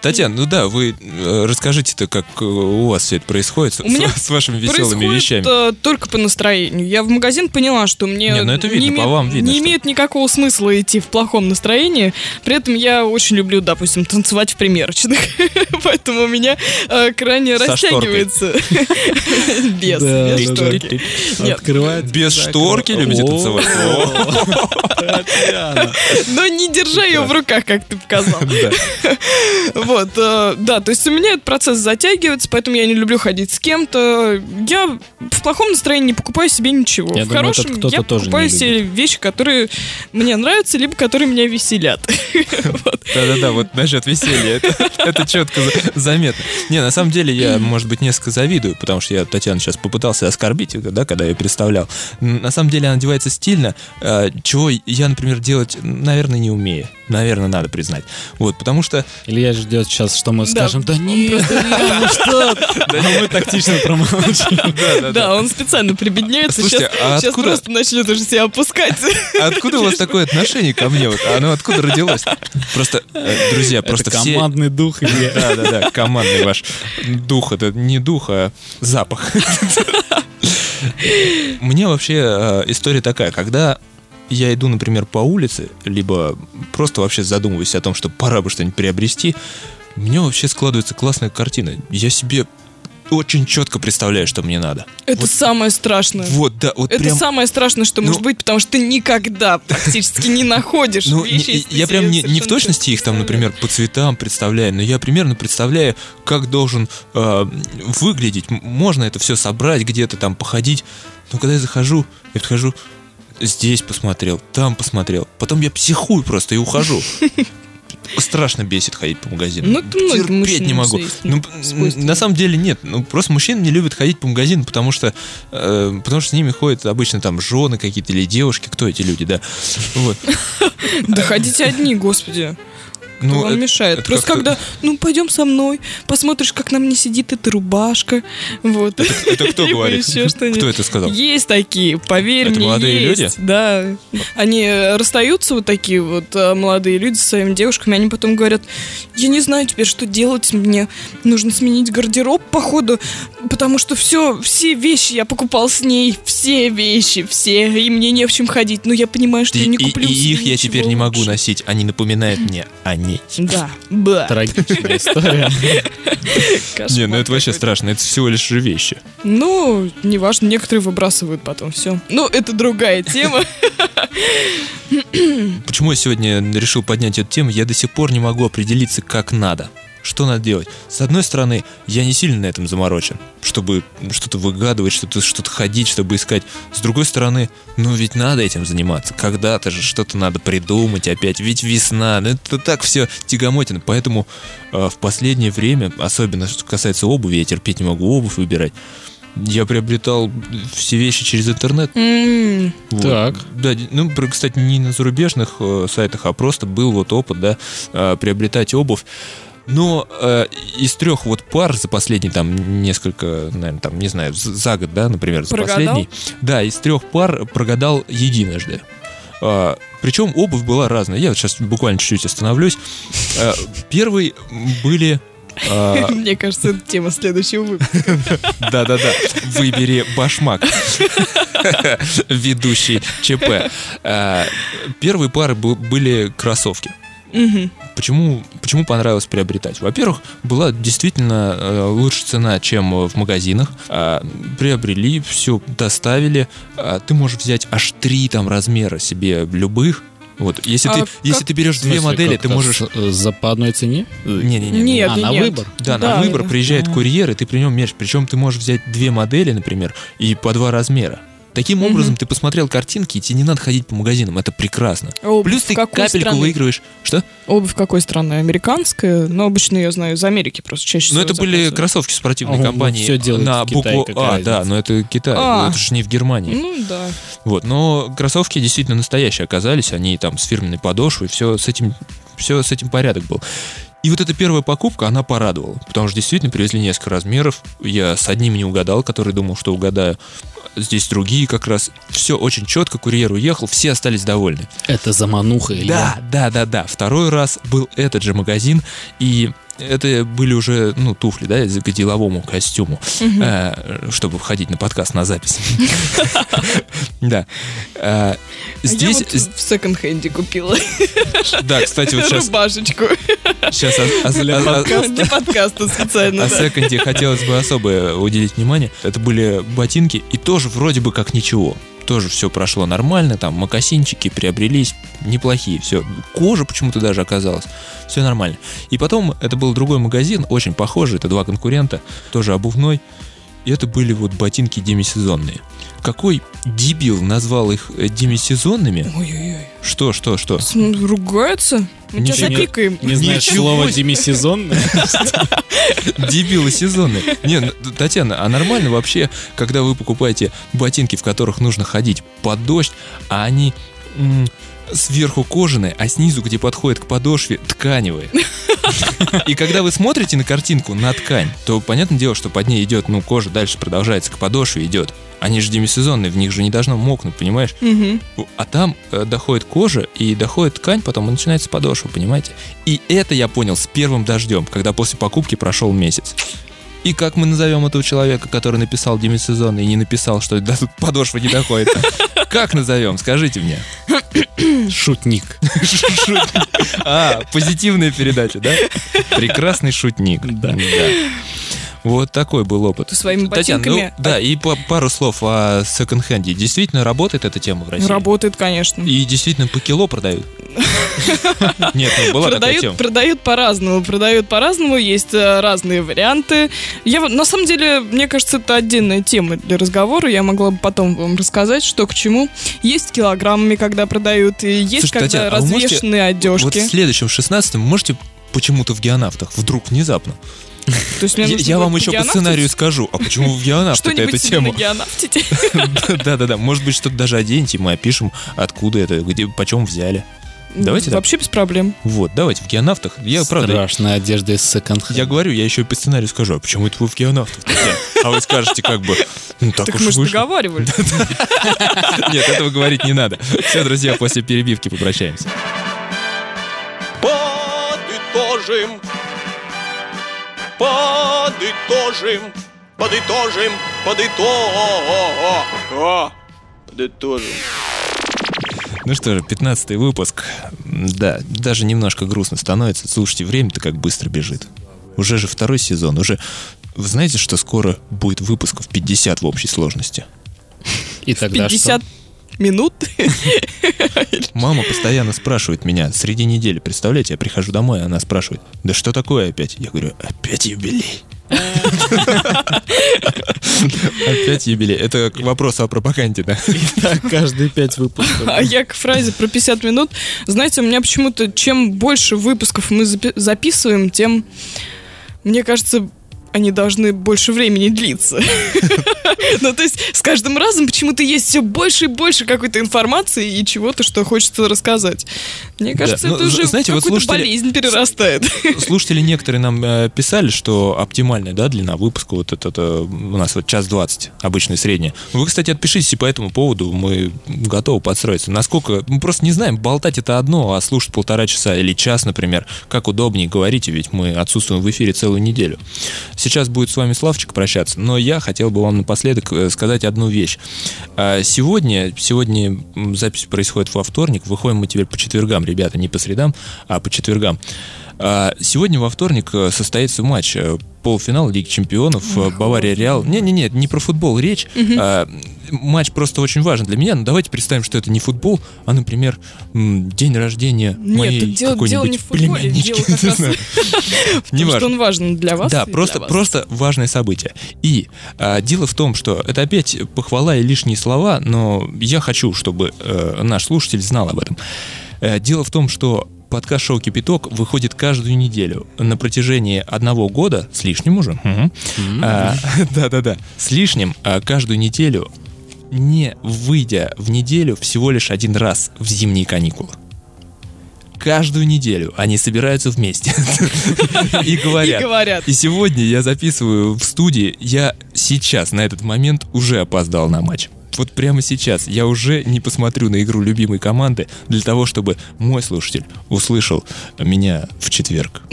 Татьяна, ну да, вы э, расскажите-то, как э, у вас все это происходит с, вашими веселыми вещами. только по настроению. Я в магазин поняла, что мне Не, ну это видно, не, по имеет, вам видно, не что- имеет никакого смысла идти в плохом настроении. При этом я очень люблю, допустим, танцевать в примерочных. Поэтому у меня э, крайне Со растягивается. Без, Да, без да, шторки. Нет, Открывает. Без шторки любите танцевать? но не держа ее в руках, как ты показал. Да. Вот, э, да, то есть у меня этот процесс затягивается, поэтому я не люблю ходить с кем-то. Я в плохом настроении не покупаю себе ничего. Я в думаю, хорошем я тоже покупаю не себе вещи, которые мне нравятся, либо которые меня веселят. Да-да-да, вот насчет веселья, это, четко за- заметно. Не, на самом деле я, может быть, несколько завидую, потому что я Татьяну сейчас попытался оскорбить, да, когда я представлял. На самом деле она одевается стильно, э, чего я, например, делать, наверное, не умею. Наверное, надо признать. Вот, потому что Илья ждет сейчас, что мы скажем, да нет, ну что? Да мы тактично промолчим. Да, он специально прибедняется, Слушайте, сейчас, а просто начнет уже себя опускать. откуда у вас такое отношение ко мне? Вот, оно откуда родилось? Просто, э, друзья, просто все... командный дух. Да, да, да, командный ваш дух. Это не дух, а запах. Мне вообще э, история такая, когда я иду, например, по улице, либо просто вообще задумываюсь о том, что пора бы что-нибудь приобрести, у меня вообще складывается классная картина. Я себе очень четко представляю, что мне надо. Это самое страшное. Вот, да, вот Это прям... самое страшное, что Ну, может быть, потому что ты никогда практически не находишь Ну, вещи. я прям не, не в точности их там, например, по цветам представляю, но я примерно представляю, как должен э, выглядеть. Можно это все собрать, где-то там походить. Но когда я захожу, я подхожу, здесь посмотрел, там посмотрел. Потом я психую просто и ухожу. Страшно бесит ходить по магазинам. Ну, Терпеть не могу. Ну, м, на самом деле нет. Ну, просто мужчины не любят ходить по магазинам, потому что, э, потому что с ними ходят обычно там жены какие-то или девушки. Кто эти люди, да? Вот. Да ходите одни, господи. Кто Ну, вам это- мешает? это Просто когда, ну, пойдем со мной, посмотришь, как на мне сидит эта рубашка. Вот. Это кто Либо говорит? Кто это сказал? Есть такие, поверь Это мне, молодые есть. люди? Да. Они расстаются, вот такие вот э, молодые люди со своими девушками, они потом говорят, я не знаю теперь, что делать, мне нужно сменить гардероб, походу, потому что все, все вещи я покупал с ней, все вещи, все, и мне не в чем ходить, но я понимаю, что И, я не и- куплю и себе их я теперь не могу лучше». носить. Они напоминают мне о ней. Да. Ба. Трагичная история. Не, ну это вообще страшно. Это всего лишь же вещи. Ну, неважно, некоторые выбрасывают потом все. Ну, это другая тема. Почему я сегодня решил поднять эту тему? Я до сих пор не могу определиться, как надо. Что надо делать? С одной стороны, я не сильно на этом заморочен, чтобы что-то выгадывать, что-то что ходить, чтобы искать. С другой стороны, ну ведь надо этим заниматься. Когда-то же что-то надо придумать опять. Ведь весна, ну это так все тягомотина. Поэтому э, в последнее время, особенно что касается обуви, я терпеть не могу обувь выбирать. Я приобретал все вещи через интернет. М, Вот. Так. Да, ну, кстати, не на зарубежных э, сайтах, а просто был вот опыт, да, э, приобретать обувь. Но э, из трех вот пар за последние там несколько, наверное, там, не знаю, за, год, да, например, за Прогадал? последний. Да, из трех пар прогадал единожды. А, причем обувь была разная. Я вот сейчас буквально чуть-чуть остановлюсь. А, первый были... а, Мне кажется, это тема следующего выпуска. да-да-да. Выбери башмак. Ведущий ЧП. А, Первые пары были кроссовки. Почему, почему понравилось приобретать? Во-первых, была действительно э, лучше цена, чем в магазинах. А, приобрели, все доставили. А, ты можешь взять аж три там размера себе любых. Вот, если А ты, как- если ты берешь две смысле, модели, ты можешь... с- э, за по одной цене? Не-не-не. Нет, А, на нет. выбор? Да, Да, на выбор приезжает курьер, и ты при нем меряешь. Причем ты можешь взять две модели, например, и по два размера. Таким образом, ты посмотрел картинки, и тебе не надо ходить по магазинам. Это прекрасно. Обувь Плюс ты капельку страны? выигрываешь. Что? Обувь какой страны? Американская? Но обычно я знаю из Америки просто чаще Ну, всего это были заказываю. кроссовки спортивной ну, компании всё делают на в Китае, букву какая А, разница. да, но это Китай, А. это же не в Германии. Ну да. Вот, но кроссовки действительно настоящие оказались, они там с фирменной подошвой, все с этим, все с этим порядок был. И вот эта первая покупка, она порадовала, потому что действительно привезли несколько размеров. Я с одним не угадал, который думал, что угадаю. Здесь другие как раз. Все очень четко, курьер уехал, все остались довольны. Это замануха или Да, да, да, да. Второй раз был этот же магазин, и это были уже, ну, туфли, да, к деловому костюму, э, чтобы входить на подкаст на запись. Да. Э, Здесь... Здесь, в секонд-хенде купила да, кстати, вот сейчас, рубашечку. сейчас о- о- Для подкаста специально, о секонде хотелось бы особо уделить внимание. Это были ботинки, и тоже вроде бы как ничего. Тоже все прошло нормально, там макасинчики приобрелись, неплохие, все. Кожа почему-то даже оказалась, все нормально. И потом это был другой магазин, очень похожий, это два конкурента, тоже обувной. Это были вот ботинки демисезонные. Какой дебил назвал их э, демисезонными? Ой-ой-ой. Что, что, что? С- Ругается? Мы тебя Ничего не- запикаем. Не знаешь Ничего слово себе. демисезон? Дебилы сезонные. Не, ну, Татьяна, а нормально вообще, когда вы покупаете ботинки, в которых нужно ходить под дождь, а они сверху кожаные, а снизу, где подходит к подошве, тканевые. И когда вы смотрите на картинку, на ткань, то понятное дело, что под ней идет, ну, кожа дальше продолжается, к подошве идет. Они же демисезонные, в них же не должно мокнуть, понимаешь? Мгм. А там э, доходит кожа и доходит ткань, потом и начинается подошва, понимаете? И это я понял с первым дождем, когда после покупки прошел месяц. И как мы назовем этого человека, который написал демисезонный и не написал, что до тут подошва не доходит? Как назовем? Скажите мне. Шутник. А, позитивная передача, да? Прекрасный шутник. Да. Вот такой был опыт. Ты своими Татьяна, ну, ботинками да, и по- пару слов о секонд-хенде. Действительно работает эта тема в России? работает, конечно. И действительно по кило продают? Нет, ну была такая продают, тема. продают по-разному, продают по-разному, есть э, разные варианты. Я на самом деле, мне кажется, это отдельная тема для разговора. Я могла бы потом вам рассказать, что к чему. Есть килограммами, когда продают, и есть Слушай, когда Татьяна, а вы можете- развешенные одежки. Вот в следующем, 16 можете почему-то в геонавтах, вдруг, внезапно. То есть мне Я, нужно я вам еще по сценарию скажу, а почему в Что-нибудь эту тему? нагеонавтите. Да-да-да, может быть, что-то даже оденьте, мы опишем, откуда это, где, почем взяли. Давайте так. Вообще без проблем. Вот, давайте в геонавтах. Я, правда, Страшная одежда из секонд я говорю, я еще и по сценарию скажу, а почему это вы в геонавтах? А вы скажете как бы, ну так, Так уж мы же вышло. договаривались. Нет, этого говорить не надо. Все, друзья, после перебивки попрощаемся. Подытожим. Подытожим. Подытожим. Подытожим. Подытожим. Ну что же, 15 выпуск. Да, даже немножко грустно становится. Слушайте, время-то как быстро бежит. Уже же второй сезон, уже... Вы знаете, что скоро будет выпусков 50 в общей сложности? И тогда 50 минут. Мама постоянно спрашивает меня среди недели. Представляете, я прихожу домой, она спрашивает, да что такое опять? Я говорю, опять юбилей. Опять юбилей. Это к вопросу о пропаганде, да? Так, каждые пять выпусков. А я к фразе про 50 минут. Знаете, у меня почему-то, чем больше выпусков мы запи- записываем, тем, мне кажется, они должны больше времени длиться. Ну, то есть, с каждым разом почему-то есть все больше и больше какой-то информации и чего-то, что хочется рассказать. Мне кажется, ну, это уже знаете, вот слушатели- болезнь перерастает. Слушатели некоторые нам э, писали, что оптимальная, да, длина выпуска, вот это, это у нас вот час двадцать, обычная средняя. Вы, кстати, отпишитесь и по этому поводу, мы готовы подстроиться. Насколько, мы просто не знаем, болтать это одно, а слушать полтора часа или час, например, как удобнее, говорите, ведь мы отсутствуем в эфире целую неделю. Сейчас будет с вами Славчик прощаться, но я хотел бы вам напоследок э, сказать одну вещь. А, Сегодня, сегодня запись происходит во вторник, выходим мы теперь по четвергам, ребята, не по средам, а по четвергам. А, Сегодня во вторник э, состоится матч э, полуфинал Лиги Чемпионов э, Бавария Реал. Не-не-не, не про футбол речь. А, матч просто очень важен для меня. Но давайте представим, что это не футбол, а, например, день рождения Нет, моей дело, дело не какой-нибудь в футболе, дело как Не раз Неважно. что он важен для вас. Да, просто, просто важное событие. И а, дело в том, что это опять похвала и лишние слова, но я хочу, чтобы наш слушатель знал об этом. Дело в том, что подкаст-шоу «Кипяток» выходит каждую неделю на протяжении одного года, с лишним уже. А, да-да-да, с лишним а, каждую неделю, не выйдя в неделю всего лишь один раз в зимние каникулы. Каждую неделю они собираются вместе и говорят. И говорят. И сегодня я записываю в студии, я сейчас на этот момент уже опоздал на матч. Вот прямо сейчас я уже не посмотрю на игру любимой команды для того, чтобы мой слушатель услышал меня в четверг.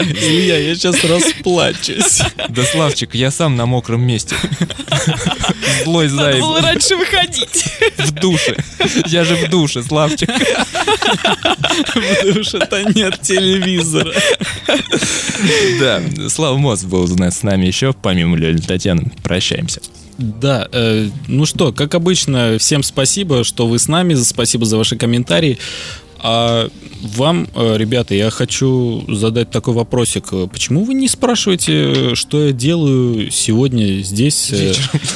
Илья, я сейчас расплачусь. Да, Славчик, я сам на мокром месте. Злой Надо заяц было раньше выходить. В душе. Я же в душе, Славчик. Потому что нет телевизора. Да, Слава Моц был у нас с нами еще, помимо Лёли Татьяны. Прощаемся. Да, э, ну что, как обычно, всем спасибо, что вы с нами, спасибо за ваши комментарии. А вам, э, ребята, я хочу задать такой вопросик. Почему вы не спрашиваете, что я делаю сегодня здесь? э,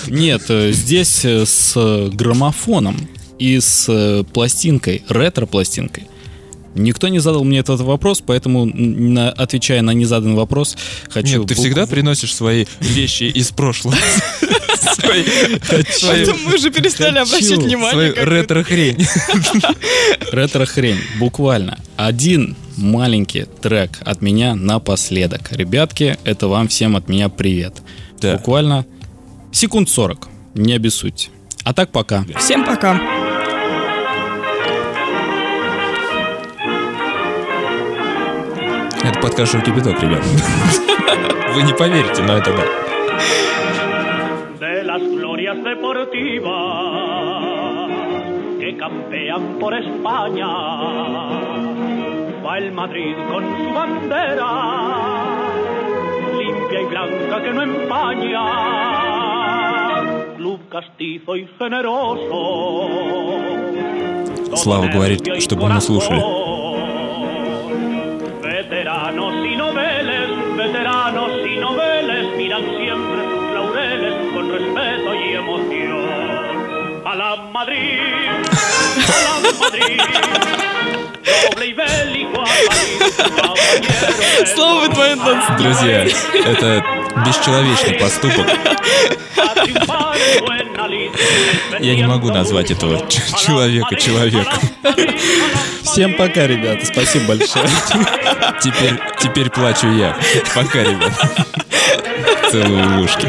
Нет, э, здесь с граммофоном и с пластинкой, ретро-пластинкой. Никто не задал мне этот вопрос, поэтому, на- отвечая на незаданный вопрос, хочу... Нет, ты букв- всегда приносишь свои вещи из прошлого. Потом мы уже перестали обращать внимание. Ретро-хрень. Ретро-хрень, буквально. Один маленький трек от меня напоследок. Ребятки, это вам всем от меня привет. Буквально секунд 40, не обессудьте. А так пока. Всем пока. Это подкаст «Шоу Кипяток», ребят. Вы не поверите, но это да. de las glorias deportivas que campean por España. Va el Madrid con su bandera, limpia y blanca que no empaña. Club castizo y generoso. todo Слава говорит, чтобы мы слушали. La Madrid, a la Madrid, Слово твое. Друзья, это бесчеловечный поступок. Я не могу назвать этого ч- человека человеком. Всем пока, ребята. Спасибо большое. Теперь, теперь плачу я. Пока, ребят. Целую ушки.